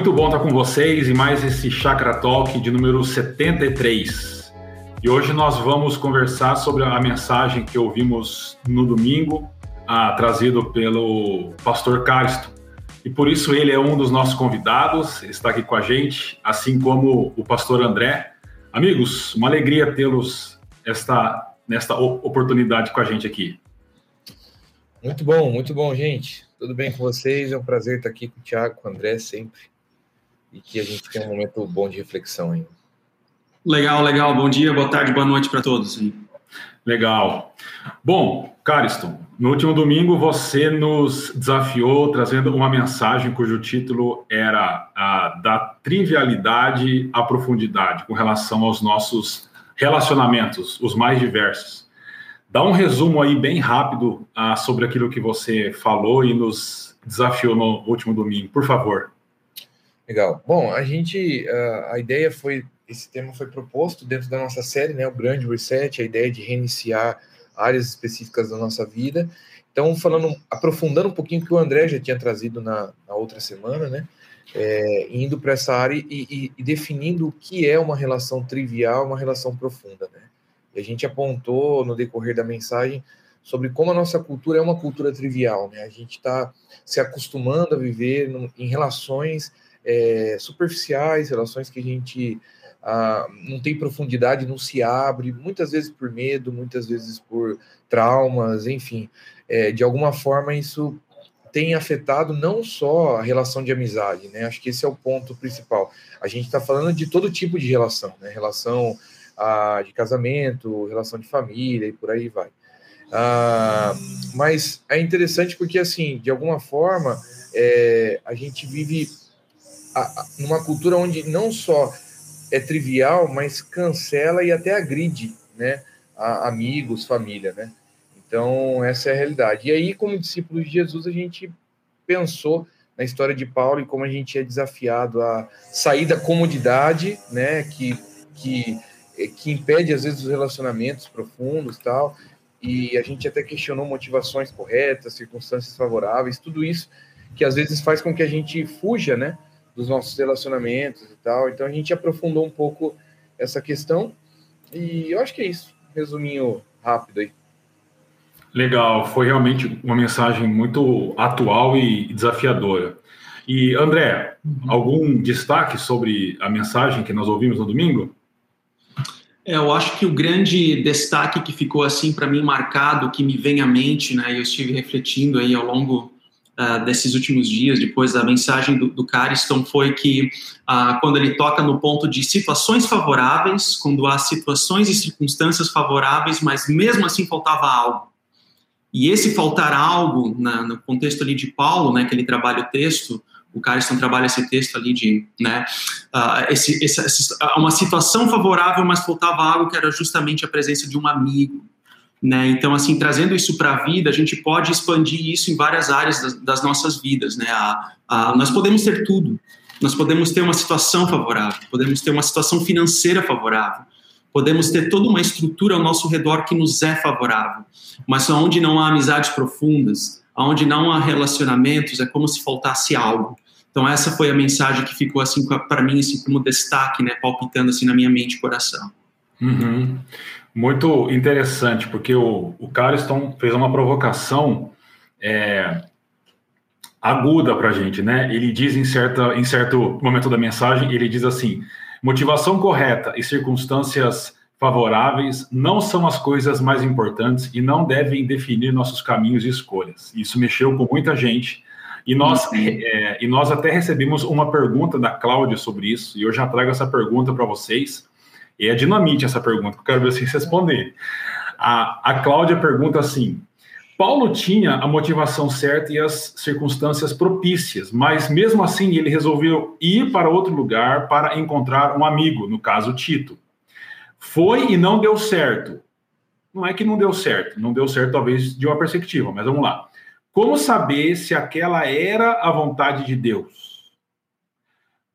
muito bom estar com vocês e mais esse Chakra Talk de número 73. E hoje nós vamos conversar sobre a mensagem que ouvimos no domingo, ah, trazido pelo pastor Caristo. E por isso ele é um dos nossos convidados, está aqui com a gente, assim como o pastor André. Amigos, uma alegria tê-los esta, nesta oportunidade com a gente aqui. Muito bom, muito bom, gente. Tudo bem com vocês? É um prazer estar aqui com o Thiago, com o André sempre. E que a gente tenha um momento bom de reflexão ainda. Legal, legal. Bom dia, boa tarde, boa noite para todos. Legal. Bom, Cariston, no último domingo você nos desafiou trazendo uma mensagem cujo título era a da trivialidade à profundidade com relação aos nossos relacionamentos, os mais diversos. Dá um resumo aí bem rápido ah, sobre aquilo que você falou e nos desafiou no último domingo, por favor. Legal. Bom, a gente, uh, a ideia foi, esse tema foi proposto dentro da nossa série, né, o Grande Reset, a ideia de reiniciar áreas específicas da nossa vida. Então, falando, aprofundando um pouquinho o que o André já tinha trazido na, na outra semana, né, é, indo para essa área e, e, e definindo o que é uma relação trivial, uma relação profunda, né. E a gente apontou no decorrer da mensagem sobre como a nossa cultura é uma cultura trivial, né? A gente está se acostumando a viver em relações é, superficiais, relações que a gente ah, não tem profundidade, não se abre, muitas vezes por medo, muitas vezes por traumas, enfim. É, de alguma forma, isso tem afetado não só a relação de amizade, né? Acho que esse é o ponto principal. A gente está falando de todo tipo de relação, né? Relação ah, de casamento, relação de família e por aí vai. Ah, mas é interessante porque, assim, de alguma forma, é, a gente vive numa cultura onde não só é trivial, mas cancela e até agride, né? A, amigos, família, né? Então, essa é a realidade. E aí, como discípulos de Jesus, a gente pensou na história de Paulo e como a gente é desafiado a sair da comodidade, né? Que, que que impede às vezes os relacionamentos profundos tal e a gente até questionou motivações corretas circunstâncias favoráveis tudo isso que às vezes faz com que a gente fuja né dos nossos relacionamentos e tal. Então a gente aprofundou um pouco essa questão. E eu acho que é isso. Resuminho rápido aí. Legal. Foi realmente uma mensagem muito atual e desafiadora. E André algum destaque sobre a mensagem que nós ouvimos no domingo? É, eu acho que o grande destaque que ficou assim para mim marcado, que me vem à mente, né, eu estive refletindo aí ao longo uh, desses últimos dias, depois da mensagem do, do Cariston, foi que uh, quando ele toca no ponto de situações favoráveis, quando há situações e circunstâncias favoráveis, mas mesmo assim faltava algo. E esse faltar algo, na, no contexto ali de Paulo, né, que ele trabalha o texto, o Carson trabalha esse texto ali de, né, uh, esse, essa, uma situação favorável, mas faltava algo que era justamente a presença de um amigo, né, então, assim, trazendo isso para a vida, a gente pode expandir isso em várias áreas das, das nossas vidas, né, a, a, nós podemos ter tudo, nós podemos ter uma situação favorável, podemos ter uma situação financeira favorável, podemos ter toda uma estrutura ao nosso redor que nos é favorável, mas onde não há amizades profundas, onde não há relacionamentos, é como se faltasse algo. Então essa foi a mensagem que ficou assim para mim assim como destaque, né, palpitando assim na minha mente e coração. Uhum. Muito interessante, porque o, o Cariston fez uma provocação é, aguda para a gente, né? Ele diz em, certa, em certo momento da mensagem, ele diz assim: motivação correta e circunstâncias favoráveis não são as coisas mais importantes e não devem definir nossos caminhos e escolhas. Isso mexeu com muita gente e nós, é, e nós até recebemos uma pergunta da Cláudia sobre isso, e eu já trago essa pergunta para vocês. E é dinamite essa pergunta, que eu quero ver vocês responderem. A, a Cláudia pergunta assim: Paulo tinha a motivação certa e as circunstâncias propícias, mas mesmo assim ele resolveu ir para outro lugar para encontrar um amigo, no caso Tito. Foi e não deu certo. Não é que não deu certo, não deu certo talvez de uma perspectiva, mas vamos lá. Como saber se aquela era a vontade de Deus?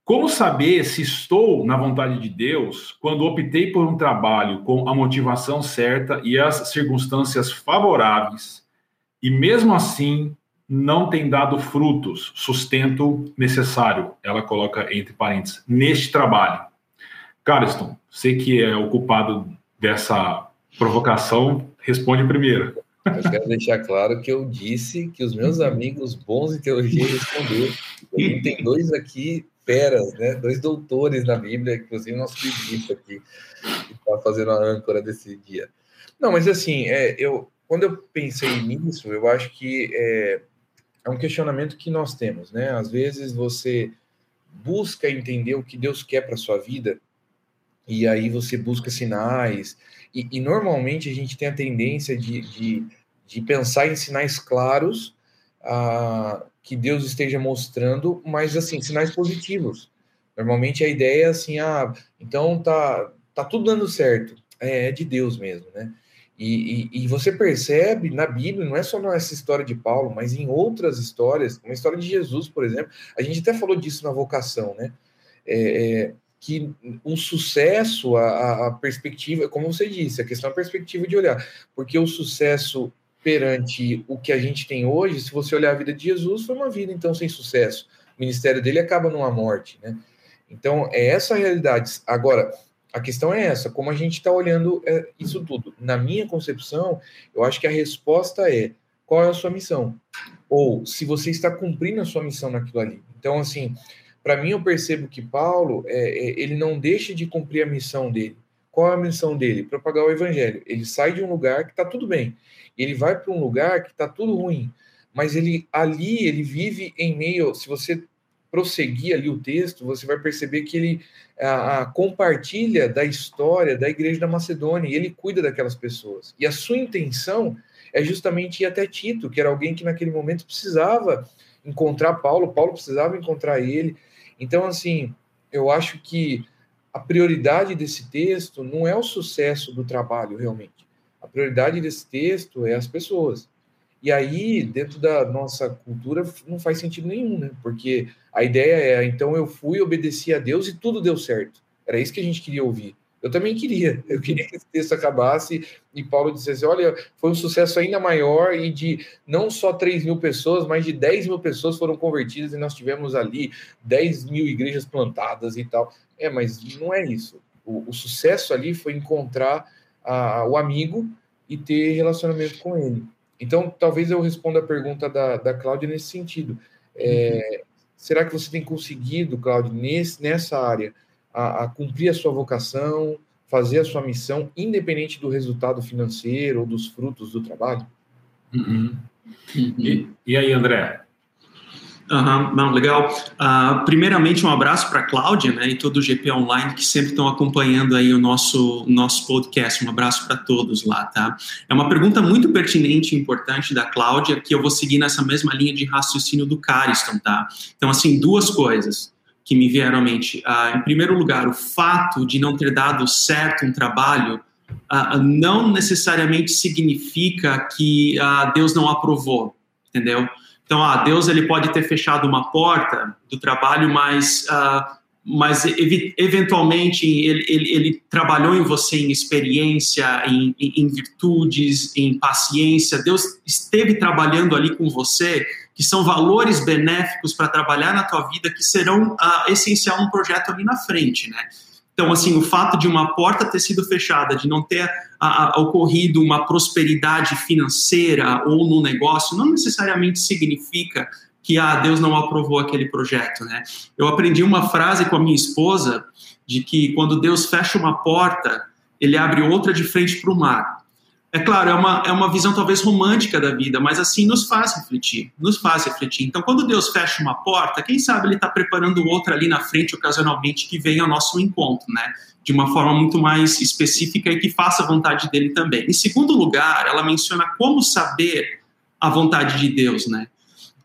Como saber se estou na vontade de Deus quando optei por um trabalho com a motivação certa e as circunstâncias favoráveis e mesmo assim não tem dado frutos, sustento necessário. Ela coloca entre parênteses, neste trabalho. Cariston, você que é ocupado dessa provocação, responde primeiro. Eu quero deixar claro que eu disse que os meus amigos bons em teologia responderam. Tem dois aqui feras, né? Dois doutores na Bíblia, inclusive nosso biblista aqui, que está fazendo a âncora desse dia. Não, mas assim, é, eu, quando eu pensei nisso, eu acho que é, é um questionamento que nós temos, né? Às vezes você busca entender o que Deus quer para sua vida e aí você busca sinais e, e normalmente a gente tem a tendência de, de, de pensar em sinais claros ah, que Deus esteja mostrando, mas assim sinais positivos. Normalmente a ideia é assim, ah, então tá tá tudo dando certo, é, é de Deus mesmo, né? E, e, e, você percebe na Bíblia, não é só nessa história de Paulo, mas em outras histórias, uma história de Jesus, por exemplo, a gente até falou disso na vocação, né? É, é, que o sucesso, a, a, perspectiva, como você disse, a questão é a perspectiva de olhar, porque o sucesso perante o que a gente tem hoje, se você olhar a vida de Jesus, foi uma vida então sem sucesso. O ministério dele acaba numa morte, né? Então, é essa a realidade. Agora, a questão é essa, como a gente está olhando é, isso tudo. Na minha concepção, eu acho que a resposta é qual é a sua missão? Ou se você está cumprindo a sua missão naquilo ali. Então, assim, para mim eu percebo que Paulo, é, é, ele não deixa de cumprir a missão dele. Qual é a missão dele? Propagar o evangelho. Ele sai de um lugar que está tudo bem. Ele vai para um lugar que está tudo ruim. Mas ele ali, ele vive em meio, se você prosseguir ali o texto, você vai perceber que ele a, a, compartilha da história da igreja da Macedônia e ele cuida daquelas pessoas. E a sua intenção é justamente ir até Tito, que era alguém que naquele momento precisava encontrar Paulo, Paulo precisava encontrar ele. Então, assim, eu acho que a prioridade desse texto não é o sucesso do trabalho, realmente. A prioridade desse texto é as pessoas. E aí, dentro da nossa cultura, não faz sentido nenhum, né? Porque a ideia é, então eu fui, obedeci a Deus e tudo deu certo. Era isso que a gente queria ouvir. Eu também queria. Eu queria que esse texto acabasse e Paulo dissesse: olha, foi um sucesso ainda maior e de não só 3 mil pessoas, mas de 10 mil pessoas foram convertidas e nós tivemos ali 10 mil igrejas plantadas e tal. É, mas não é isso. O, o sucesso ali foi encontrar a, o amigo e ter relacionamento com ele. Então, talvez eu responda a pergunta da, da Cláudia nesse sentido. É, uhum. Será que você tem conseguido, Cláudia, nesse, nessa área, a, a, cumprir a sua vocação, fazer a sua missão, independente do resultado financeiro ou dos frutos do trabalho? Uhum. Uhum. E, e aí, André? Uhum, não, legal. Uh, primeiramente, um abraço para a Cláudia né, e todo o GP Online que sempre estão acompanhando aí o nosso, nosso podcast. Um abraço para todos lá, tá? É uma pergunta muito pertinente e importante da Cláudia, que eu vou seguir nessa mesma linha de raciocínio do Cariston, tá? Então, assim, duas coisas que me vieram à mente. Uh, em primeiro lugar, o fato de não ter dado certo um trabalho uh, não necessariamente significa que Deus não aprovou, entendeu? Então, ah, Deus ele pode ter fechado uma porta do trabalho, mas, mas eventualmente ele, ele, ele, trabalhou em você em experiência, em, em, virtudes, em paciência. Deus esteve trabalhando ali com você, que são valores benéficos para trabalhar na tua vida, que serão uh, essencial no projeto ali na frente, né? Então, assim, o fato de uma porta ter sido fechada, de não ter a, a, ocorrido uma prosperidade financeira ou no negócio, não necessariamente significa que ah, Deus não aprovou aquele projeto, né? Eu aprendi uma frase com a minha esposa de que quando Deus fecha uma porta, ele abre outra de frente para o mar. É claro, é uma, é uma visão talvez romântica da vida, mas assim nos faz refletir, nos faz refletir. Então, quando Deus fecha uma porta, quem sabe Ele está preparando outra ali na frente, ocasionalmente, que venha ao nosso encontro, né? De uma forma muito mais específica e que faça a vontade dele também. Em segundo lugar, ela menciona como saber a vontade de Deus, né?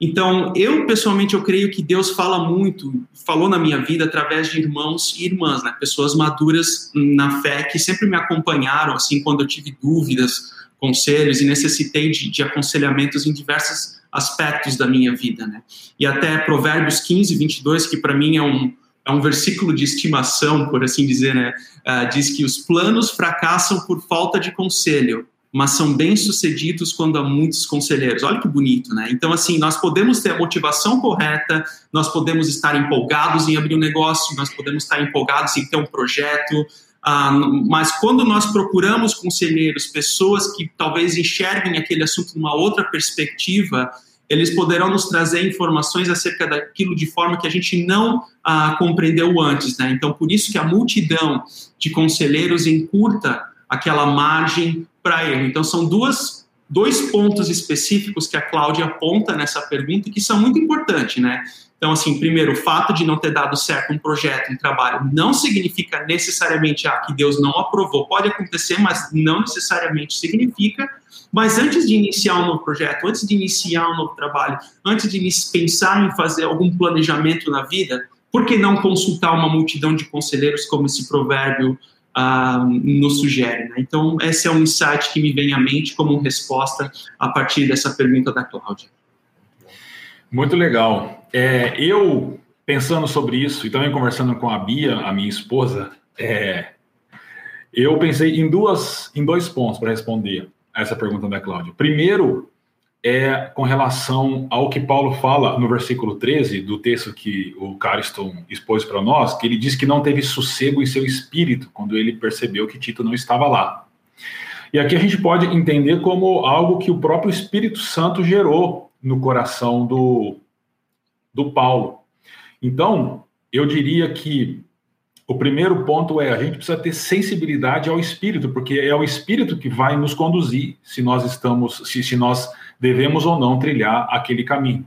Então, eu pessoalmente eu creio que Deus fala muito, falou na minha vida através de irmãos e irmãs, né? Pessoas maduras na fé que sempre me acompanharam assim quando eu tive dúvidas, conselhos e necessitei de, de aconselhamentos em diversos aspectos da minha vida, né? E até Provérbios 15, 22, que para mim é um é um versículo de estimação, por assim dizer, né? Uh, diz que os planos fracassam por falta de conselho, mas são bem-sucedidos quando há muitos conselheiros. Olha que bonito, né? Então, assim, nós podemos ter a motivação correta, nós podemos estar empolgados em abrir um negócio, nós podemos estar empolgados em ter um projeto, ah, mas quando nós procuramos conselheiros, pessoas que talvez enxerguem aquele assunto numa outra perspectiva, eles poderão nos trazer informações acerca daquilo de forma que a gente não ah, compreendeu antes, né? Então, por isso que a multidão de conselheiros encurta aquela margem para erro. Então, são duas, dois pontos específicos que a Cláudia aponta nessa pergunta e que são muito importantes, né? Então, assim, primeiro, o fato de não ter dado certo um projeto, um trabalho, não significa necessariamente ah, que Deus não aprovou. Pode acontecer, mas não necessariamente significa. Mas antes de iniciar um novo projeto, antes de iniciar um novo trabalho, antes de pensar em fazer algum planejamento na vida, por que não consultar uma multidão de conselheiros, como esse provérbio uh, nos sugere. Né? Então, esse é um insight que me vem à mente como resposta a partir dessa pergunta da Cláudia. Muito legal. É, eu, pensando sobre isso e também conversando com a Bia, a minha esposa, é, eu pensei em, duas, em dois pontos para responder a essa pergunta da Cláudia. Primeiro, é com relação ao que Paulo fala no versículo 13 do texto que o Cariston expôs para nós, que ele diz que não teve sossego em seu espírito quando ele percebeu que Tito não estava lá. E aqui a gente pode entender como algo que o próprio Espírito Santo gerou no coração do, do Paulo. Então, eu diria que o primeiro ponto é a gente precisa ter sensibilidade ao Espírito, porque é o Espírito que vai nos conduzir se nós estamos, se, se nós devemos ou não trilhar aquele caminho.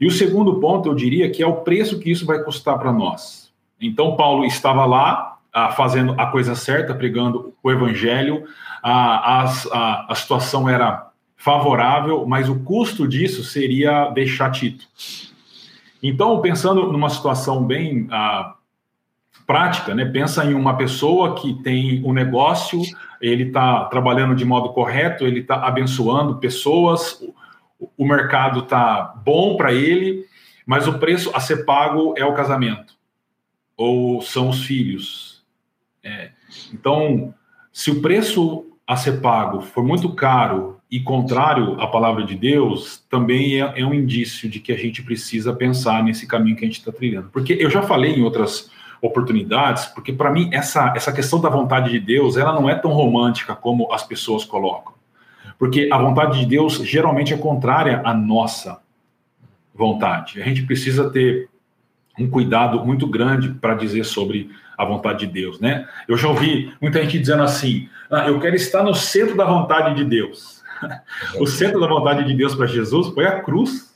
E o segundo ponto, eu diria que é o preço que isso vai custar para nós. Então, Paulo estava lá, ah, fazendo a coisa certa, pregando o evangelho, a, a, a situação era favorável, mas o custo disso seria deixar Tito. Então, pensando numa situação bem ah, prática, né? Pensa em uma pessoa que tem um negócio, ele está trabalhando de modo correto, ele está abençoando pessoas, o mercado está bom para ele, mas o preço a ser pago é o casamento ou são os filhos. É. Então, se o preço a ser pago for muito caro e contrário à palavra de Deus, também é, é um indício de que a gente precisa pensar nesse caminho que a gente está trilhando. Porque eu já falei em outras oportunidades, porque para mim essa, essa questão da vontade de Deus, ela não é tão romântica como as pessoas colocam. Porque a vontade de Deus geralmente é contrária à nossa vontade. A gente precisa ter um cuidado muito grande para dizer sobre a vontade de Deus, né? Eu já ouvi muita gente dizendo assim: ah, eu quero estar no centro da vontade de Deus. o centro da vontade de Deus para Jesus foi a cruz.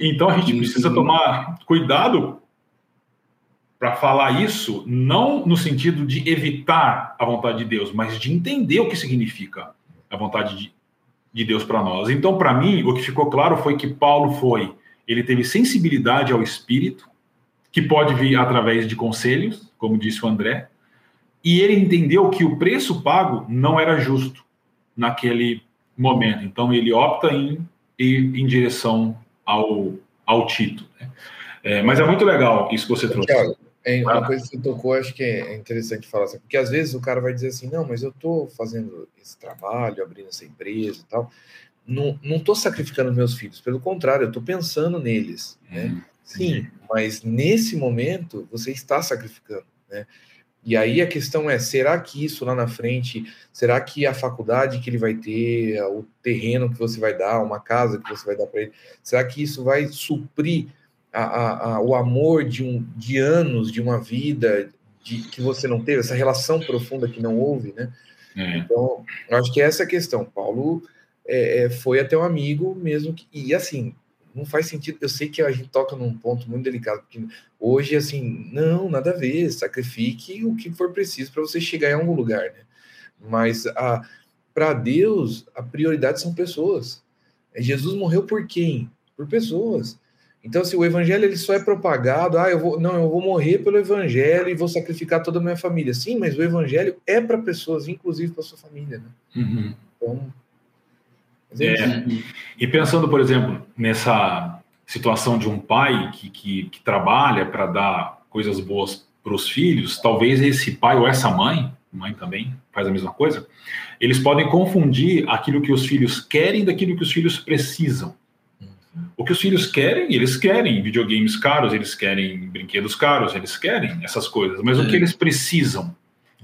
Então a gente precisa tomar cuidado para falar isso, não no sentido de evitar a vontade de Deus, mas de entender o que significa a vontade de, de Deus para nós. Então, para mim, o que ficou claro foi que Paulo foi, ele teve sensibilidade ao Espírito, que pode vir através de conselhos, como disse o André, e ele entendeu que o preço pago não era justo naquele momento. Então, ele opta em ir em direção ao, ao Tito. Né? É, mas é muito legal isso que você trouxe. É, uma coisa que você tocou, acho que é interessante falar, assim, porque às vezes o cara vai dizer assim, não, mas eu estou fazendo esse trabalho, abrindo essa empresa e tal, não, não tô sacrificando meus filhos, pelo contrário, eu estou pensando neles, né? Hum, Sim, mas nesse momento você está sacrificando, né? E aí a questão é, será que isso lá na frente, será que a faculdade que ele vai ter, o terreno que você vai dar, uma casa que você vai dar para ele, será que isso vai suprir a, a, a, o amor de, um, de anos, de uma vida de, que você não teve, essa relação profunda que não houve, né? É. Então, acho que essa é a questão. Paulo é, é, foi até um amigo mesmo, que, e assim, não faz sentido. Eu sei que a gente toca num ponto muito delicado, porque hoje, assim, não, nada a ver, sacrifique o que for preciso para você chegar em algum lugar, né? Mas para Deus, a prioridade são pessoas. Jesus morreu por quem? Por pessoas. Então, se assim, o evangelho ele só é propagado, ah, eu vou, não, eu vou morrer pelo evangelho e vou sacrificar toda a minha família. Sim, mas o evangelho é para pessoas, inclusive para sua família, né? Uhum. Então, é, é e pensando, por exemplo, nessa situação de um pai que, que, que trabalha para dar coisas boas para os filhos, talvez esse pai ou essa mãe mãe também faz a mesma coisa, eles podem confundir aquilo que os filhos querem daquilo que os filhos precisam. O que os filhos querem, eles querem videogames caros, eles querem brinquedos caros, eles querem essas coisas, mas é. o que eles precisam?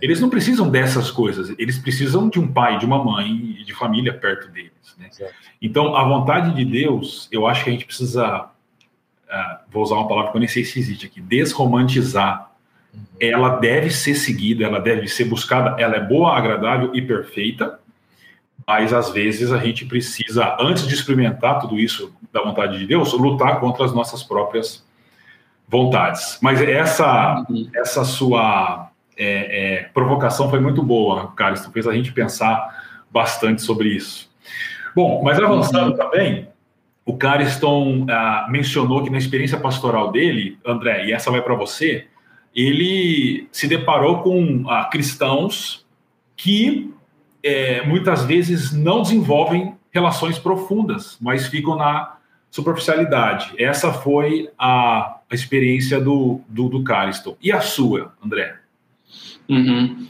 Eles não precisam dessas coisas, eles precisam de um pai, de uma mãe e de família perto deles. Né? Então, a vontade de Deus, eu acho que a gente precisa, uh, vou usar uma palavra que eu nem sei se existe aqui, desromantizar. Uhum. Ela deve ser seguida, ela deve ser buscada, ela é boa, agradável e perfeita, mas às vezes a gente precisa, antes de experimentar tudo isso da vontade de Deus, lutar contra as nossas próprias vontades. Mas essa, essa sua é, é, provocação foi muito boa, Carlos. Fez a gente pensar bastante sobre isso. Bom, mas avançando uhum. também, o Cariston ah, mencionou que na experiência pastoral dele, André, e essa vai para você, ele se deparou com ah, cristãos que é, muitas vezes não desenvolvem relações profundas, mas ficam na superficialidade. Essa foi a, a experiência do, do, do Cariston. E a sua, André? Uhum.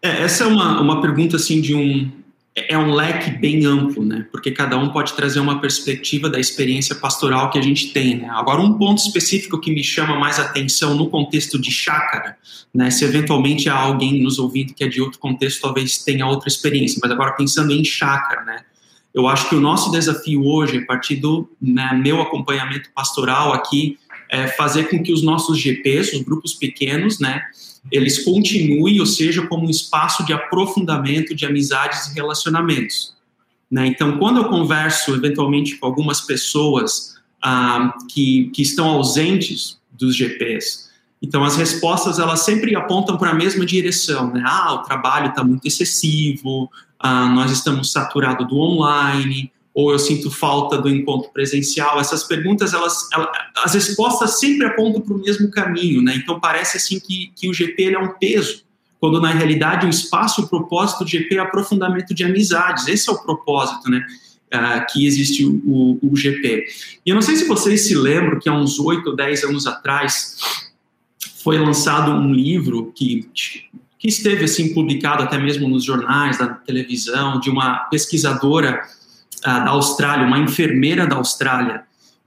É, essa é uma, uma pergunta assim de um é um leque bem amplo, né? Porque cada um pode trazer uma perspectiva da experiência pastoral que a gente tem, né? Agora, um ponto específico que me chama mais atenção no contexto de chácara, né? Se eventualmente há alguém nos ouvindo que é de outro contexto, talvez tenha outra experiência, mas agora pensando em chácara, né? Eu acho que o nosso desafio hoje, a partir do né, meu acompanhamento pastoral aqui, é fazer com que os nossos GPs, os grupos pequenos, né? Eles continuem, ou seja, como um espaço de aprofundamento de amizades e relacionamentos. Né? Então, quando eu converso eventualmente com algumas pessoas ah, que, que estão ausentes dos GPs, então as respostas elas sempre apontam para a mesma direção, né? Ah, o trabalho está muito excessivo, ah, nós estamos saturados do online, ou eu sinto falta do encontro presencial. Essas perguntas, elas, elas as respostas sempre apontam para o mesmo caminho, né? Então parece assim que, que o GP é um peso, quando na realidade o espaço, o propósito do GP é aprofundamento de amizades. Esse é o propósito, né? Uh, que existe o, o, o, GP. E eu não sei se vocês se lembram que há uns oito ou dez anos atrás foi lançado um livro que que esteve assim publicado até mesmo nos jornais, na televisão, de uma pesquisadora da Austrália, uma enfermeira da Austrália,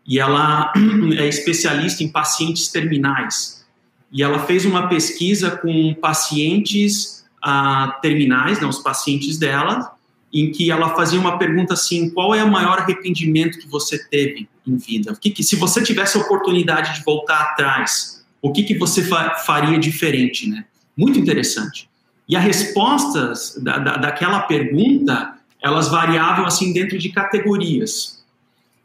e ela é especialista em pacientes terminais. E ela fez uma pesquisa com pacientes ah, terminais, né, os pacientes dela, em que ela fazia uma pergunta assim: qual é o maior arrependimento que você teve em vida? O que, que se você tivesse a oportunidade de voltar atrás, o que, que você fa faria diferente, né? Muito interessante. E as respostas da, da, daquela pergunta elas variavam assim dentro de categorias.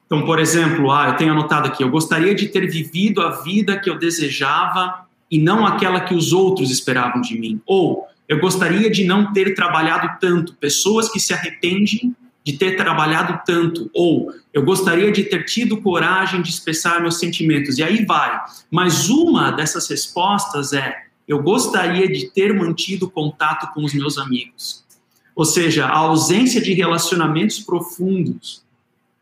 Então, por exemplo, ah, eu tenho anotado aqui, eu gostaria de ter vivido a vida que eu desejava e não aquela que os outros esperavam de mim. Ou eu gostaria de não ter trabalhado tanto, pessoas que se arrependem de ter trabalhado tanto, ou eu gostaria de ter tido coragem de expressar meus sentimentos. E aí vai. Mas uma dessas respostas é: eu gostaria de ter mantido contato com os meus amigos. Ou seja, a ausência de relacionamentos profundos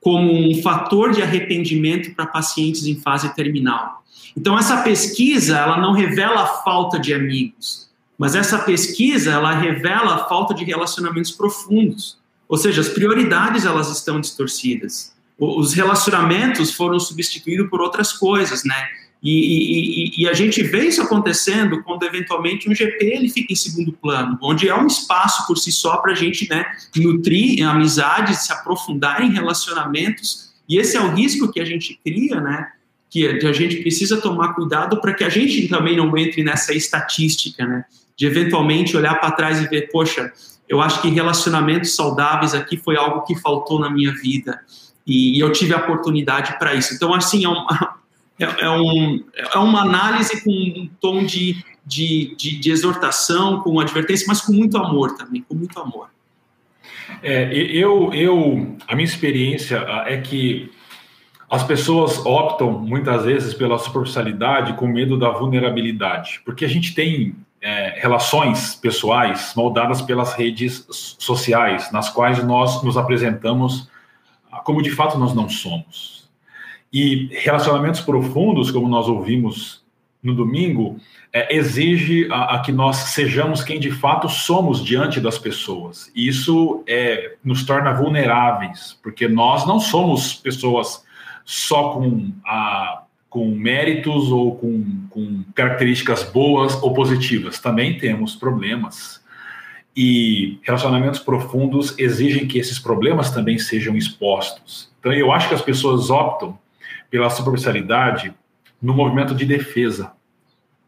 como um fator de arrependimento para pacientes em fase terminal. Então essa pesquisa, ela não revela a falta de amigos, mas essa pesquisa, ela revela a falta de relacionamentos profundos. Ou seja, as prioridades elas estão distorcidas. Os relacionamentos foram substituídos por outras coisas, né? E, e, e, a gente vê isso acontecendo quando eventualmente um GP ele fica em segundo plano, onde é um espaço por si só para a gente né, nutrir amizades, se aprofundar em relacionamentos, e esse é o risco que a gente cria, né? Que a gente precisa tomar cuidado para que a gente também não entre nessa estatística, né? De eventualmente olhar para trás e ver, poxa, eu acho que relacionamentos saudáveis aqui foi algo que faltou na minha vida e, eu tive a oportunidade para isso. Então, assim, é uma, é, é, um, é uma análise com um tom de, de, de, de, exortação, com advertência, mas com muito amor também, com muito amor. É, eu, eu, a minha experiência é que as pessoas optam muitas vezes pela superficialidade com medo da vulnerabilidade, porque a gente tem é, relações pessoais moldadas pelas redes sociais, nas quais nós nos apresentamos como de fato nós não somos. E relacionamentos profundos, como nós ouvimos no domingo é, exige a, a, que nós sejamos quem de fato somos diante das pessoas. Isso é, nos torna vulneráveis, porque nós não somos pessoas só com, a, com méritos ou com, com características boas ou positivas. Também temos problemas. E relacionamentos profundos exigem que esses problemas também sejam expostos. Então, eu acho que as pessoas optam pela superficialidade no movimento de defesa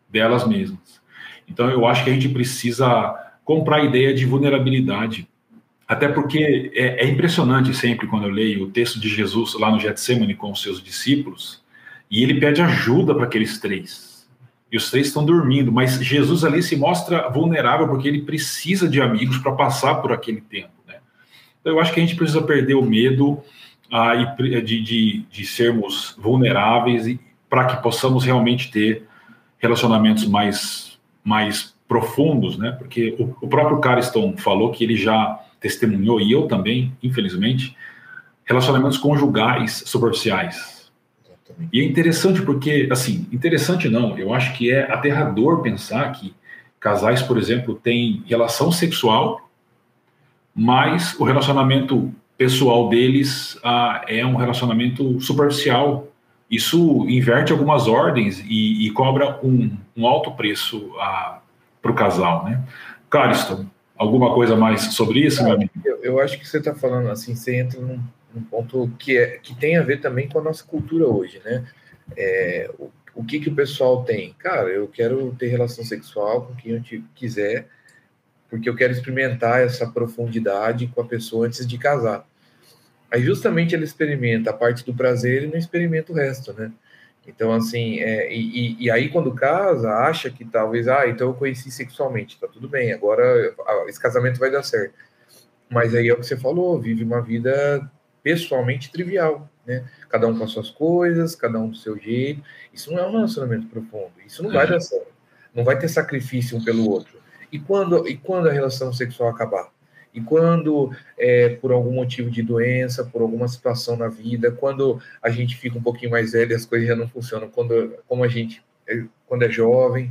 delas mesmas. Então, eu acho que a gente precisa comprar a ideia de vulnerabilidade. Até porque é, é impressionante sempre quando eu leio o texto de Jesus lá no Getsemane com os seus discípulos, e ele pede ajuda para aqueles três. E os três estão dormindo, mas Jesus ali se mostra vulnerável porque ele precisa de amigos para passar por aquele tempo. Né? Então, eu acho que a gente precisa perder o medo ah, de, de, de sermos vulneráveis para que possamos realmente ter relacionamentos mais, mais profundos, né? Porque o, o próprio Cariston falou que ele já testemunhou, e eu também, infelizmente, relacionamentos conjugais superficiais. E é interessante porque, assim, interessante não, eu acho que é aterrador pensar que casais, por exemplo, têm relação sexual, mas o relacionamento pessoal deles ah, é um relacionamento superficial isso inverte algumas ordens e, e cobra um, um, alto preço para o casal, né? Cariston, alguma coisa mais sobre isso, meu amigo? Eu, eu acho que você está falando assim, você entra num, num, ponto que, é, que tem a ver também com a nossa cultura hoje, né? É, o, o que, que o pessoal tem? Cara, eu quero ter relação sexual com quem eu quiser, porque eu quero experimentar essa profundidade com a pessoa antes de casar. Aí justamente ele experimenta a parte do prazer e não experimenta o resto, né? Então, assim, é, e, e, aí quando casa, acha que talvez, ah, então eu conheci sexualmente, tá tudo bem, agora esse casamento vai dar certo. Mas aí é o que você falou, vive uma vida pessoalmente trivial, né? Cada um com as suas coisas, cada um do seu jeito. Isso não é um relacionamento profundo, isso não vai dar certo. Não vai ter sacrifício um pelo outro. E quando, e quando a relação sexual acabar? E quando, é, por algum motivo de doença, por alguma situação na vida, quando a gente fica um pouquinho mais velho as coisas já não funcionam, quando, como a gente, é, quando é jovem,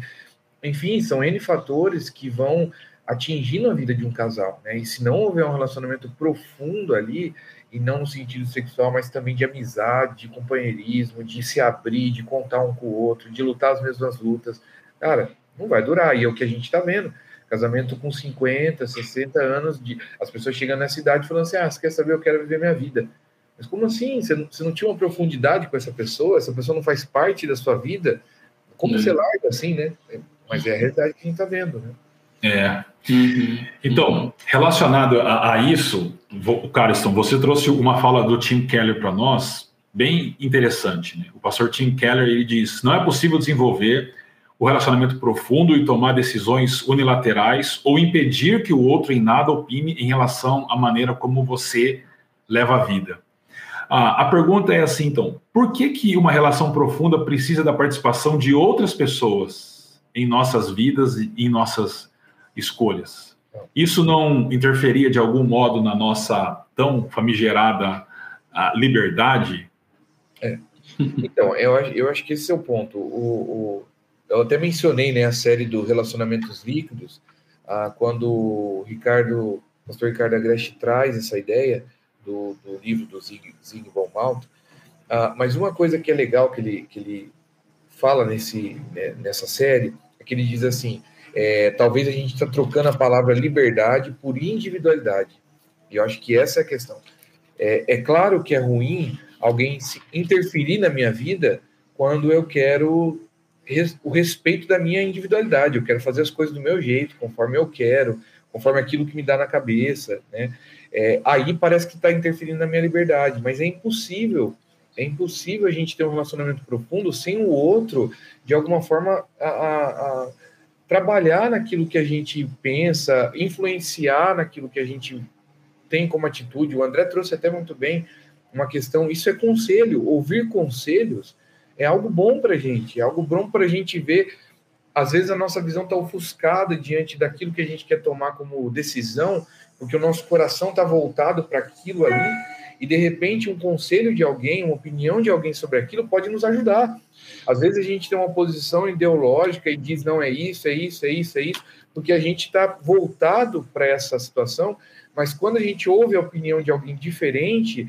enfim, são N fatores que vão atingindo a vida de um casal, né? E se não houver um relacionamento profundo ali, e não no sentido sexual, mas também de amizade, de companheirismo, de se abrir, de contar um com o outro, de lutar as mesmas lutas, cara, não vai durar. E é o que a gente está vendo. Casamento com 50, 60 anos, de, as pessoas chegam nessa idade falando assim: ah, você quer saber, eu quero viver minha vida. Mas como assim? Você não, você não tinha uma profundidade com essa pessoa? Essa pessoa não faz parte da sua vida? Como uhum. você larga assim, né? Mas é a realidade que a gente está vendo, né? É. Uhum. Então, relacionado a, a isso, Cariston, você trouxe uma fala do Tim Keller para nós, bem interessante. Né? O pastor Tim Keller ele diz: não é possível desenvolver o relacionamento profundo e tomar decisões unilaterais ou impedir que o outro em nada opine em relação à maneira como você leva a vida. Ah, a pergunta é assim, então, por que, que uma relação profunda precisa da participação de outras pessoas em nossas vidas e em nossas escolhas? Isso não interferia de algum modo na nossa tão famigerada ah, liberdade? É. Então, eu eu acho que esse é o ponto. O, o eu até mencionei né, a série do Relacionamentos Líquidos, ah, quando o Ricardo, o pastor Ricardo Agreste traz essa ideia do, do livro do Zig, Zig von Malt. Ah, mas uma coisa que é legal que ele, que ele fala nesse, né, nessa série é que ele diz assim: é, talvez a gente está trocando a palavra liberdade por individualidade. E eu acho que essa é a questão. É, é claro que é ruim alguém se interferir na minha vida quando eu quero o respeito da minha individualidade. Eu quero fazer as coisas do meu jeito, conforme eu quero, conforme aquilo que me dá na cabeça, né? É, aí parece que está interferindo na minha liberdade, mas é impossível. É impossível a gente ter um relacionamento profundo sem o outro, de alguma forma, a, a, a trabalhar naquilo que a gente pensa, influenciar naquilo que a gente tem como atitude. O André trouxe até muito bem uma questão, isso é conselho, ouvir conselhos é algo bom para a gente, é algo bom para a gente ver. Às vezes a nossa visão está ofuscada diante daquilo que a gente quer tomar como decisão, porque o nosso coração está voltado para aquilo ali, e de repente um conselho de alguém, uma opinião de alguém sobre aquilo pode nos ajudar. Às vezes a gente tem uma posição ideológica e diz não é isso, é isso, é isso, é isso, porque a gente está voltado para essa situação, mas quando a gente ouve a opinião de alguém diferente,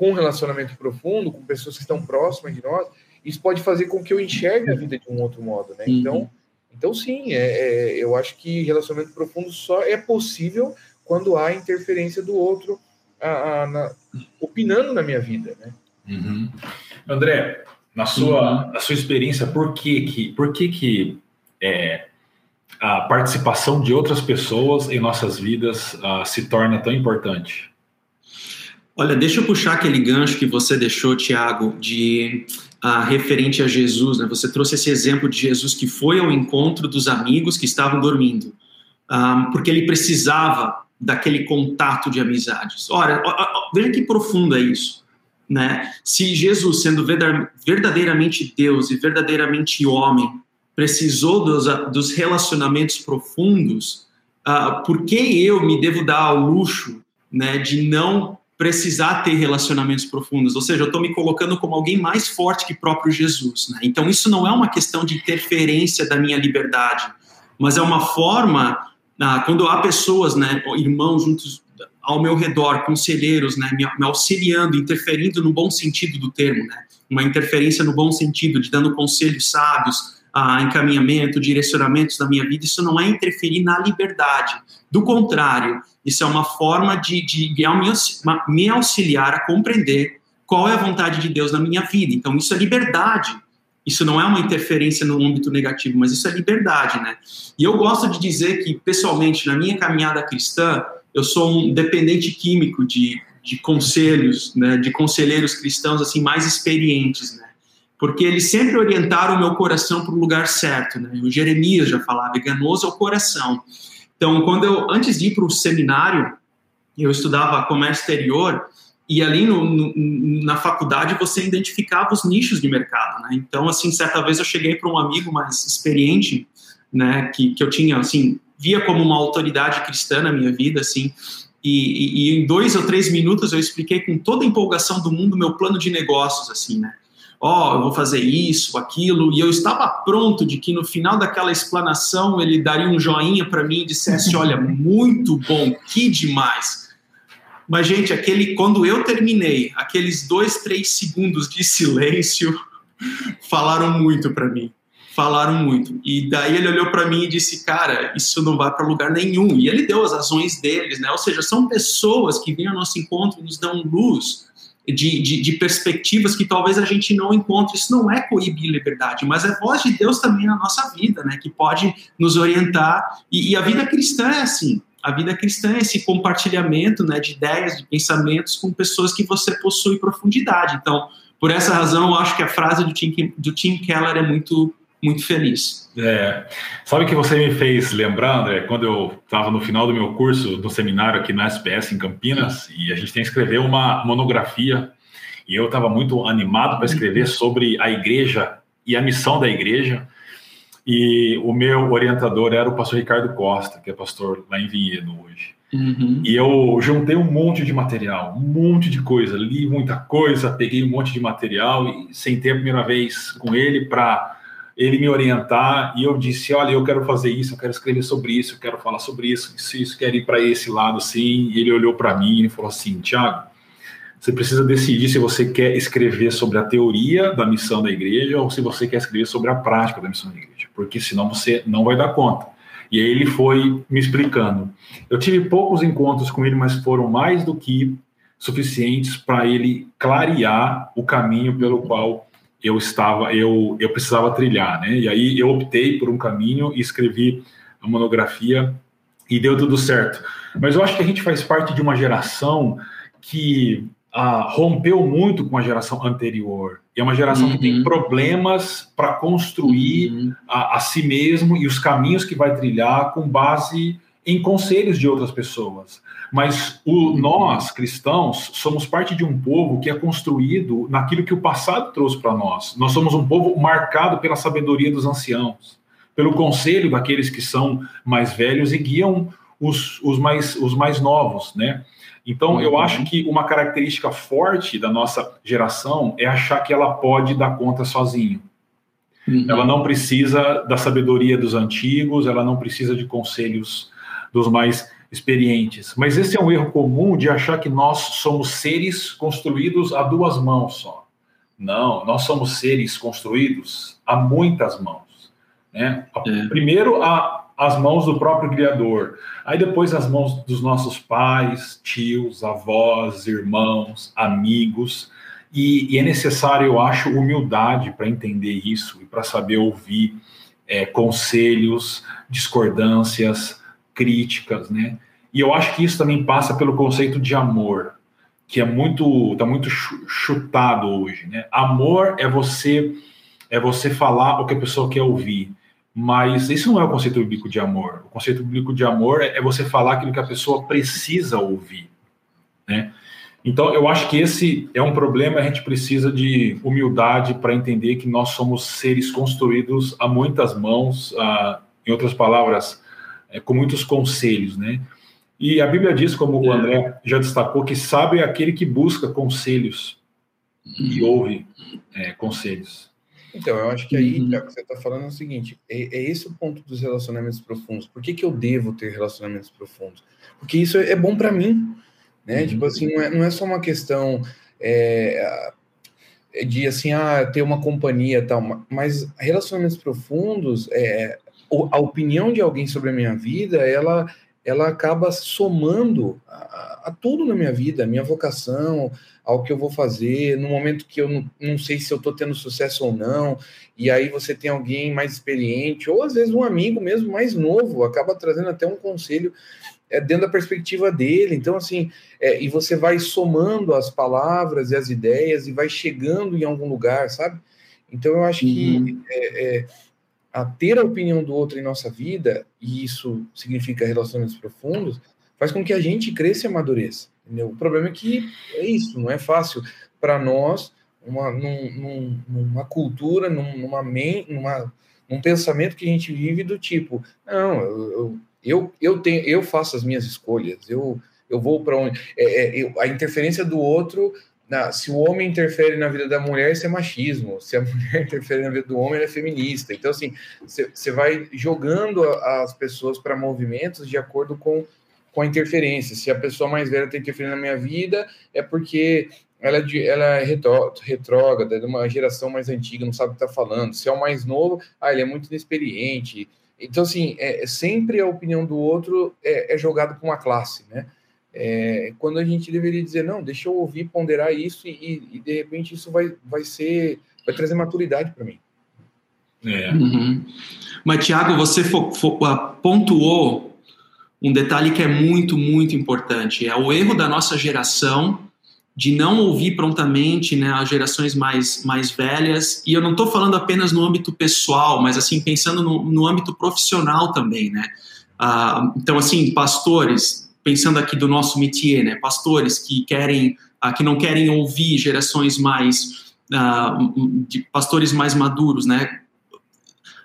com um relacionamento profundo, com pessoas que estão próximas de nós, isso pode fazer com que eu enxergue a vida de um outro modo, né? Uhum. Então, então sim, é, é, eu acho que relacionamento profundo só é possível quando há interferência do outro a, a, na, opinando na minha vida, né? Uhum. André, na sua, uhum. na sua experiência, por que que, por que, que é, a participação de outras pessoas em nossas vidas uh, se torna tão importante? Olha, deixa eu puxar aquele gancho que você deixou, Tiago, de uh, referente a Jesus. Né? Você trouxe esse exemplo de Jesus que foi ao encontro dos amigos que estavam dormindo, ah, porque ele precisava daquele contato de amizades. Olha, veja que profundo é isso. Né? Se Jesus, sendo verdadeiramente Deus e verdadeiramente homem, precisou dos, dos relacionamentos profundos, uh, por que eu me devo dar ao luxo né, de não precisar ter relacionamentos profundos? Ou seja, eu estou me colocando como alguém mais forte que próprio Jesus. Né? Então, isso não é uma questão de interferência da minha liberdade, mas é uma forma, uh, quando há pessoas, né, irmãos juntos ao meu redor, conselheiros, né, me, me auxiliando, interferindo no bom sentido do termo, né? uma interferência no bom sentido, de dando conselhos sábios, ah, encaminhamento, direcionamentos da minha vida, isso não é interferir na liberdade. Do contrário, isso é uma forma de, de, me auxiliar a compreender qual é a vontade de Deus na minha vida. Então, isso é liberdade. Isso não é uma interferência no âmbito negativo, mas isso é liberdade, né? E eu gosto de dizer que, pessoalmente, na minha caminhada cristã, eu sou um dependente químico de, de conselhos, né, de conselheiros cristãos assim mais experientes, né? porque eles sempre orientaram o meu coração para o lugar certo. Né? O Jeremias já falava, enganoso é o coração. Então, quando eu, antes de ir para o seminário, eu estudava comércio exterior, e ali no, no, na faculdade você identificava os nichos de mercado, né? Então, assim, certa vez eu cheguei para um amigo mais experiente, né, que, que eu tinha, assim, via como uma autoridade cristã na minha vida, assim, e, e, e em dois ou três minutos eu expliquei com toda a empolgação do mundo meu plano de negócios, assim, né? Ó, oh, eu vou fazer isso, aquilo, e eu estava pronto de que no final daquela explanação ele daria um joinha para mim e dissesse, olha, muito bom, que demais. Mas, gente, aquele, quando eu terminei, aqueles dois, três segundos de silêncio falaram muito para mim. Falaram muito. E daí ele olhou para mim e disse, cara, isso não vai para lugar nenhum. E ele deu as razões deles, né? Ou seja, são pessoas que vêm ao nosso encontro e nos dão luz de, de, de, perspectivas que talvez a gente não encontre. Isso não é coibir liberdade, mas é voz de Deus também na nossa vida, né? Que pode nos orientar. E, e, a vida cristã é assim. A vida cristã é esse compartilhamento né, de ideias, de pensamentos com pessoas que você possui profundidade. Então, por essa razão, eu acho que a frase do Tim, do Tim Keller é muito muito feliz. É, sabe que você me fez lembrar, André, quando eu estava no final do meu curso, no seminário aqui na SPS em Campinas, e a gente tem que escrever uma monografia, e eu estava muito animado para escrever uhum. sobre a igreja e a missão da igreja, e o meu orientador era o pastor Ricardo Costa, que é pastor lá em Vinhedo hoje. Uhum. E eu juntei um monte de material, um monte de coisa, li muita coisa, peguei um monte de material e sentei a primeira vez com ele para ele me orientar e eu disse, olha, eu quero fazer isso, eu quero escrever sobre isso, eu quero falar sobre isso, isso, isso quero ir para esse lado assim. E ele olhou para mim e falou assim, Tiago, você precisa decidir se você quer escrever sobre a teoria da missão da igreja ou se você quer escrever sobre a prática da missão da igreja, porque senão você não vai dar conta. E aí ele foi me explicando. Eu tive poucos encontros com ele, mas foram mais do que suficientes para ele clarear o caminho pelo qual eu estava, eu, eu precisava trilhar, né? E aí eu optei por um caminho e escrevi a monografia e deu tudo certo. Mas eu acho que a gente faz parte de uma geração que ah, rompeu muito com a geração anterior. E é uma geração uhum. que tem uhum. problemas para construir uhum. a, a si mesmo e os caminhos que vai trilhar com base em conselhos de outras pessoas. Mas o, nós, cristãos, somos parte de um povo que é construído naquilo que o passado trouxe para nós. Nós somos um povo marcado pela sabedoria dos anciãos, pelo conselho daqueles que são mais velhos e guiam os, os, mais, os mais novos, né? Então, uhum. eu acho que uma característica forte da nossa geração é achar que ela pode dar conta sozinho. Uhum. Ela não precisa da sabedoria dos antigos, ela não precisa de conselhos dos mais experientes. Mas esse é um erro comum de achar que nós somos seres construídos a duas mãos só. Não, nós somos seres construídos a muitas mãos. Né? É. Primeiro, a, as mãos do próprio Criador, aí depois as mãos dos nossos pais, tios, avós, irmãos, amigos. E, e é necessário, eu acho, humildade para entender isso e para saber ouvir é, conselhos, discordâncias, críticas, né? E eu acho que isso também passa pelo conceito de amor que é muito tá muito chutado hoje, né? Amor é você é você falar o que a pessoa quer ouvir, mas isso não é o conceito bíblico de amor. O conceito bíblico de amor é, é você falar aquilo que a pessoa precisa ouvir, né? Então eu acho que esse é um problema. A gente precisa de humildade para entender que nós somos seres construídos a muitas mãos, a, em outras palavras, é, com muitos conselhos, né? E a Bíblia diz, como o é. André já destacou, que sábio é aquele que busca conselhos e uhum. ouve é, conselhos. Então, eu acho que aí uhum. o que você está falando é o seguinte: é, é, esse o ponto dos relacionamentos profundos. Por que, que eu devo ter relacionamentos profundos? Porque isso é bom para mim, né? Uhum. Tipo assim, não é, não é só uma questão é, de assim, ah, ter uma companhia tal, mas relacionamentos profundos, é, a opinião de alguém sobre a minha vida, ela ela acaba somando a, a, tudo na minha vida, a minha vocação, ao que eu vou fazer, no momento que eu não, não sei se eu estou tendo sucesso ou não, e aí você tem alguém mais experiente, ou às vezes um amigo mesmo mais novo, acaba trazendo até um conselho é, dentro da perspectiva dele. Então, assim, é, e você vai somando as palavras e as ideias e vai chegando em algum lugar, sabe? Então, eu acho uhum. que é, é a ter a opinião do outro em nossa vida, e isso significa relacionamentos profundos, faz com que a gente cresça e amadureça. Entendeu? O problema é que é isso, não é fácil para nós, uma, num, num, numa cultura, num, numa, numa, num pensamento que a gente vive do tipo, não, eu, eu, eu, tenho, eu faço as minhas escolhas, eu, eu vou para onde. É, é, eu, a interferência do outro na, se o homem interfere na vida da mulher, isso é machismo. Se a mulher interfere na vida do homem, ele é feminista. Então, assim, você vai jogando as pessoas para movimentos de acordo com, com a interferência. Se a pessoa mais velha tem interferido na minha vida, é porque ela é, ela é retrógrada, é de uma geração mais antiga, não sabe o que está falando. Se é o mais novo, ah, ele é muito inexperiente. Então, assim, é, sempre a opinião do outro é, é jogada para uma classe, né? É, quando a gente deveria dizer, não, deixa eu ouvir, ponderar isso e, e de repente isso vai, vai ser, vai trazer maturidade para mim. É. Uhum. Mas, Tiago, você pontuou um detalhe que é muito, muito importante. É o erro da nossa geração de não ouvir prontamente né, as gerações mais, mais velhas. E eu não estou falando apenas no âmbito pessoal, mas assim pensando no, no âmbito profissional também. Né? Ah, então, assim, pastores, pensando aqui do nosso métier, né, pastores que querem, uh, que não querem ouvir gerações mais, uh, de pastores mais maduros, né,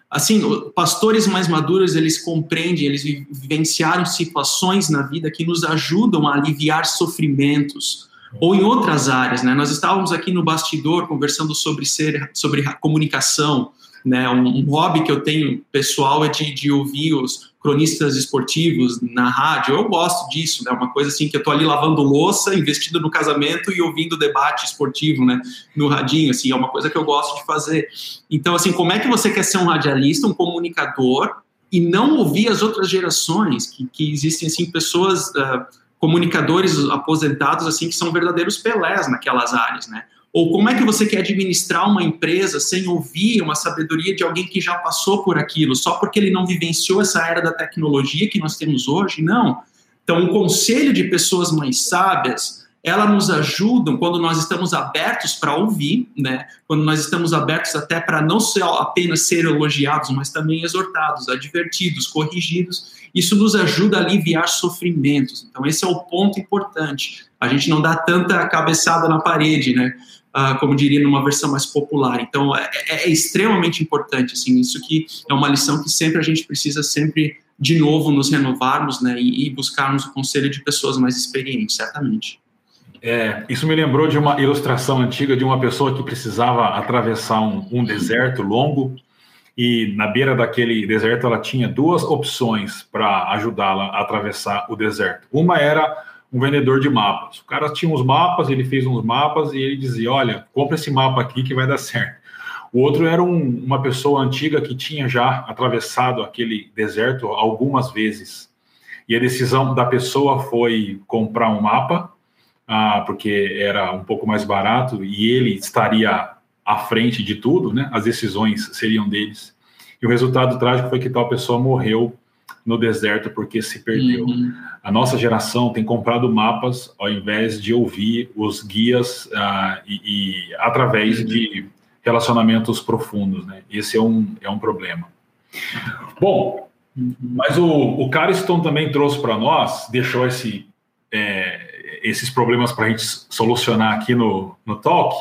assim, pastores mais maduros, eles compreendem, eles vivenciaram situações na vida que nos ajudam a aliviar sofrimentos, ou em outras áreas, né, nós estávamos aqui no bastidor conversando sobre ser, sobre comunicação, né, um, hobby que eu tenho pessoal é de, de ouvir os cronistas esportivos na rádio, eu gosto disso, né? Uma coisa assim que eu tô ali lavando louça, investido no casamento e ouvindo debate esportivo, né? No radinho, assim, é uma coisa que eu gosto de fazer. Então, assim, como é que você quer ser um radialista, um comunicador e não ouvir as outras gerações que, que existem, assim, pessoas, uh, comunicadores aposentados, assim, que são verdadeiros pelés naquelas áreas, né? Ou como é que você quer administrar uma empresa sem ouvir uma sabedoria de alguém que já passou por aquilo, só porque ele não vivenciou essa era da tecnologia que nós temos hoje? Não. Então, o conselho de pessoas mais sábias, ela nos ajudam quando nós estamos abertos para ouvir, né? Quando nós estamos abertos até para não ser, apenas ser elogiados, mas também exortados, advertidos, corrigidos. Isso nos ajuda a aliviar sofrimentos. Então, esse é o ponto importante. A gente não dá tanta cabeçada na parede, né? Uh, como diria numa versão mais popular. Então, é, é, é, extremamente importante, assim, isso que é uma lição que sempre a gente precisa sempre de novo nos renovarmos, né, e, e buscarmos o conselho de pessoas mais experientes, certamente. É, isso me lembrou de uma ilustração antiga de uma pessoa que precisava atravessar um, um deserto longo e na beira daquele deserto ela tinha duas opções para ajudá-la a atravessar o deserto. Uma era um vendedor de mapas. O cara tinha uns mapas, ele fez uns mapas e ele dizia: Olha, compra esse mapa aqui que vai dar certo. O outro era um, uma pessoa antiga que tinha já atravessado aquele deserto algumas vezes. E a decisão da pessoa foi comprar um mapa, ah, porque era um pouco mais barato e ele estaria à frente de tudo, né? As decisões seriam deles. E o resultado trágico foi que tal pessoa morreu no deserto porque se perdeu. Uhum. A nossa geração tem comprado mapas ao invés de ouvir os guias uh, e, e, através uhum. de relacionamentos profundos, né? Esse é um, é um problema. Bom, uhum. mas o, o Cariston também trouxe para nós, deixou esse, é, esses problemas para a gente solucionar aqui no, no Talk.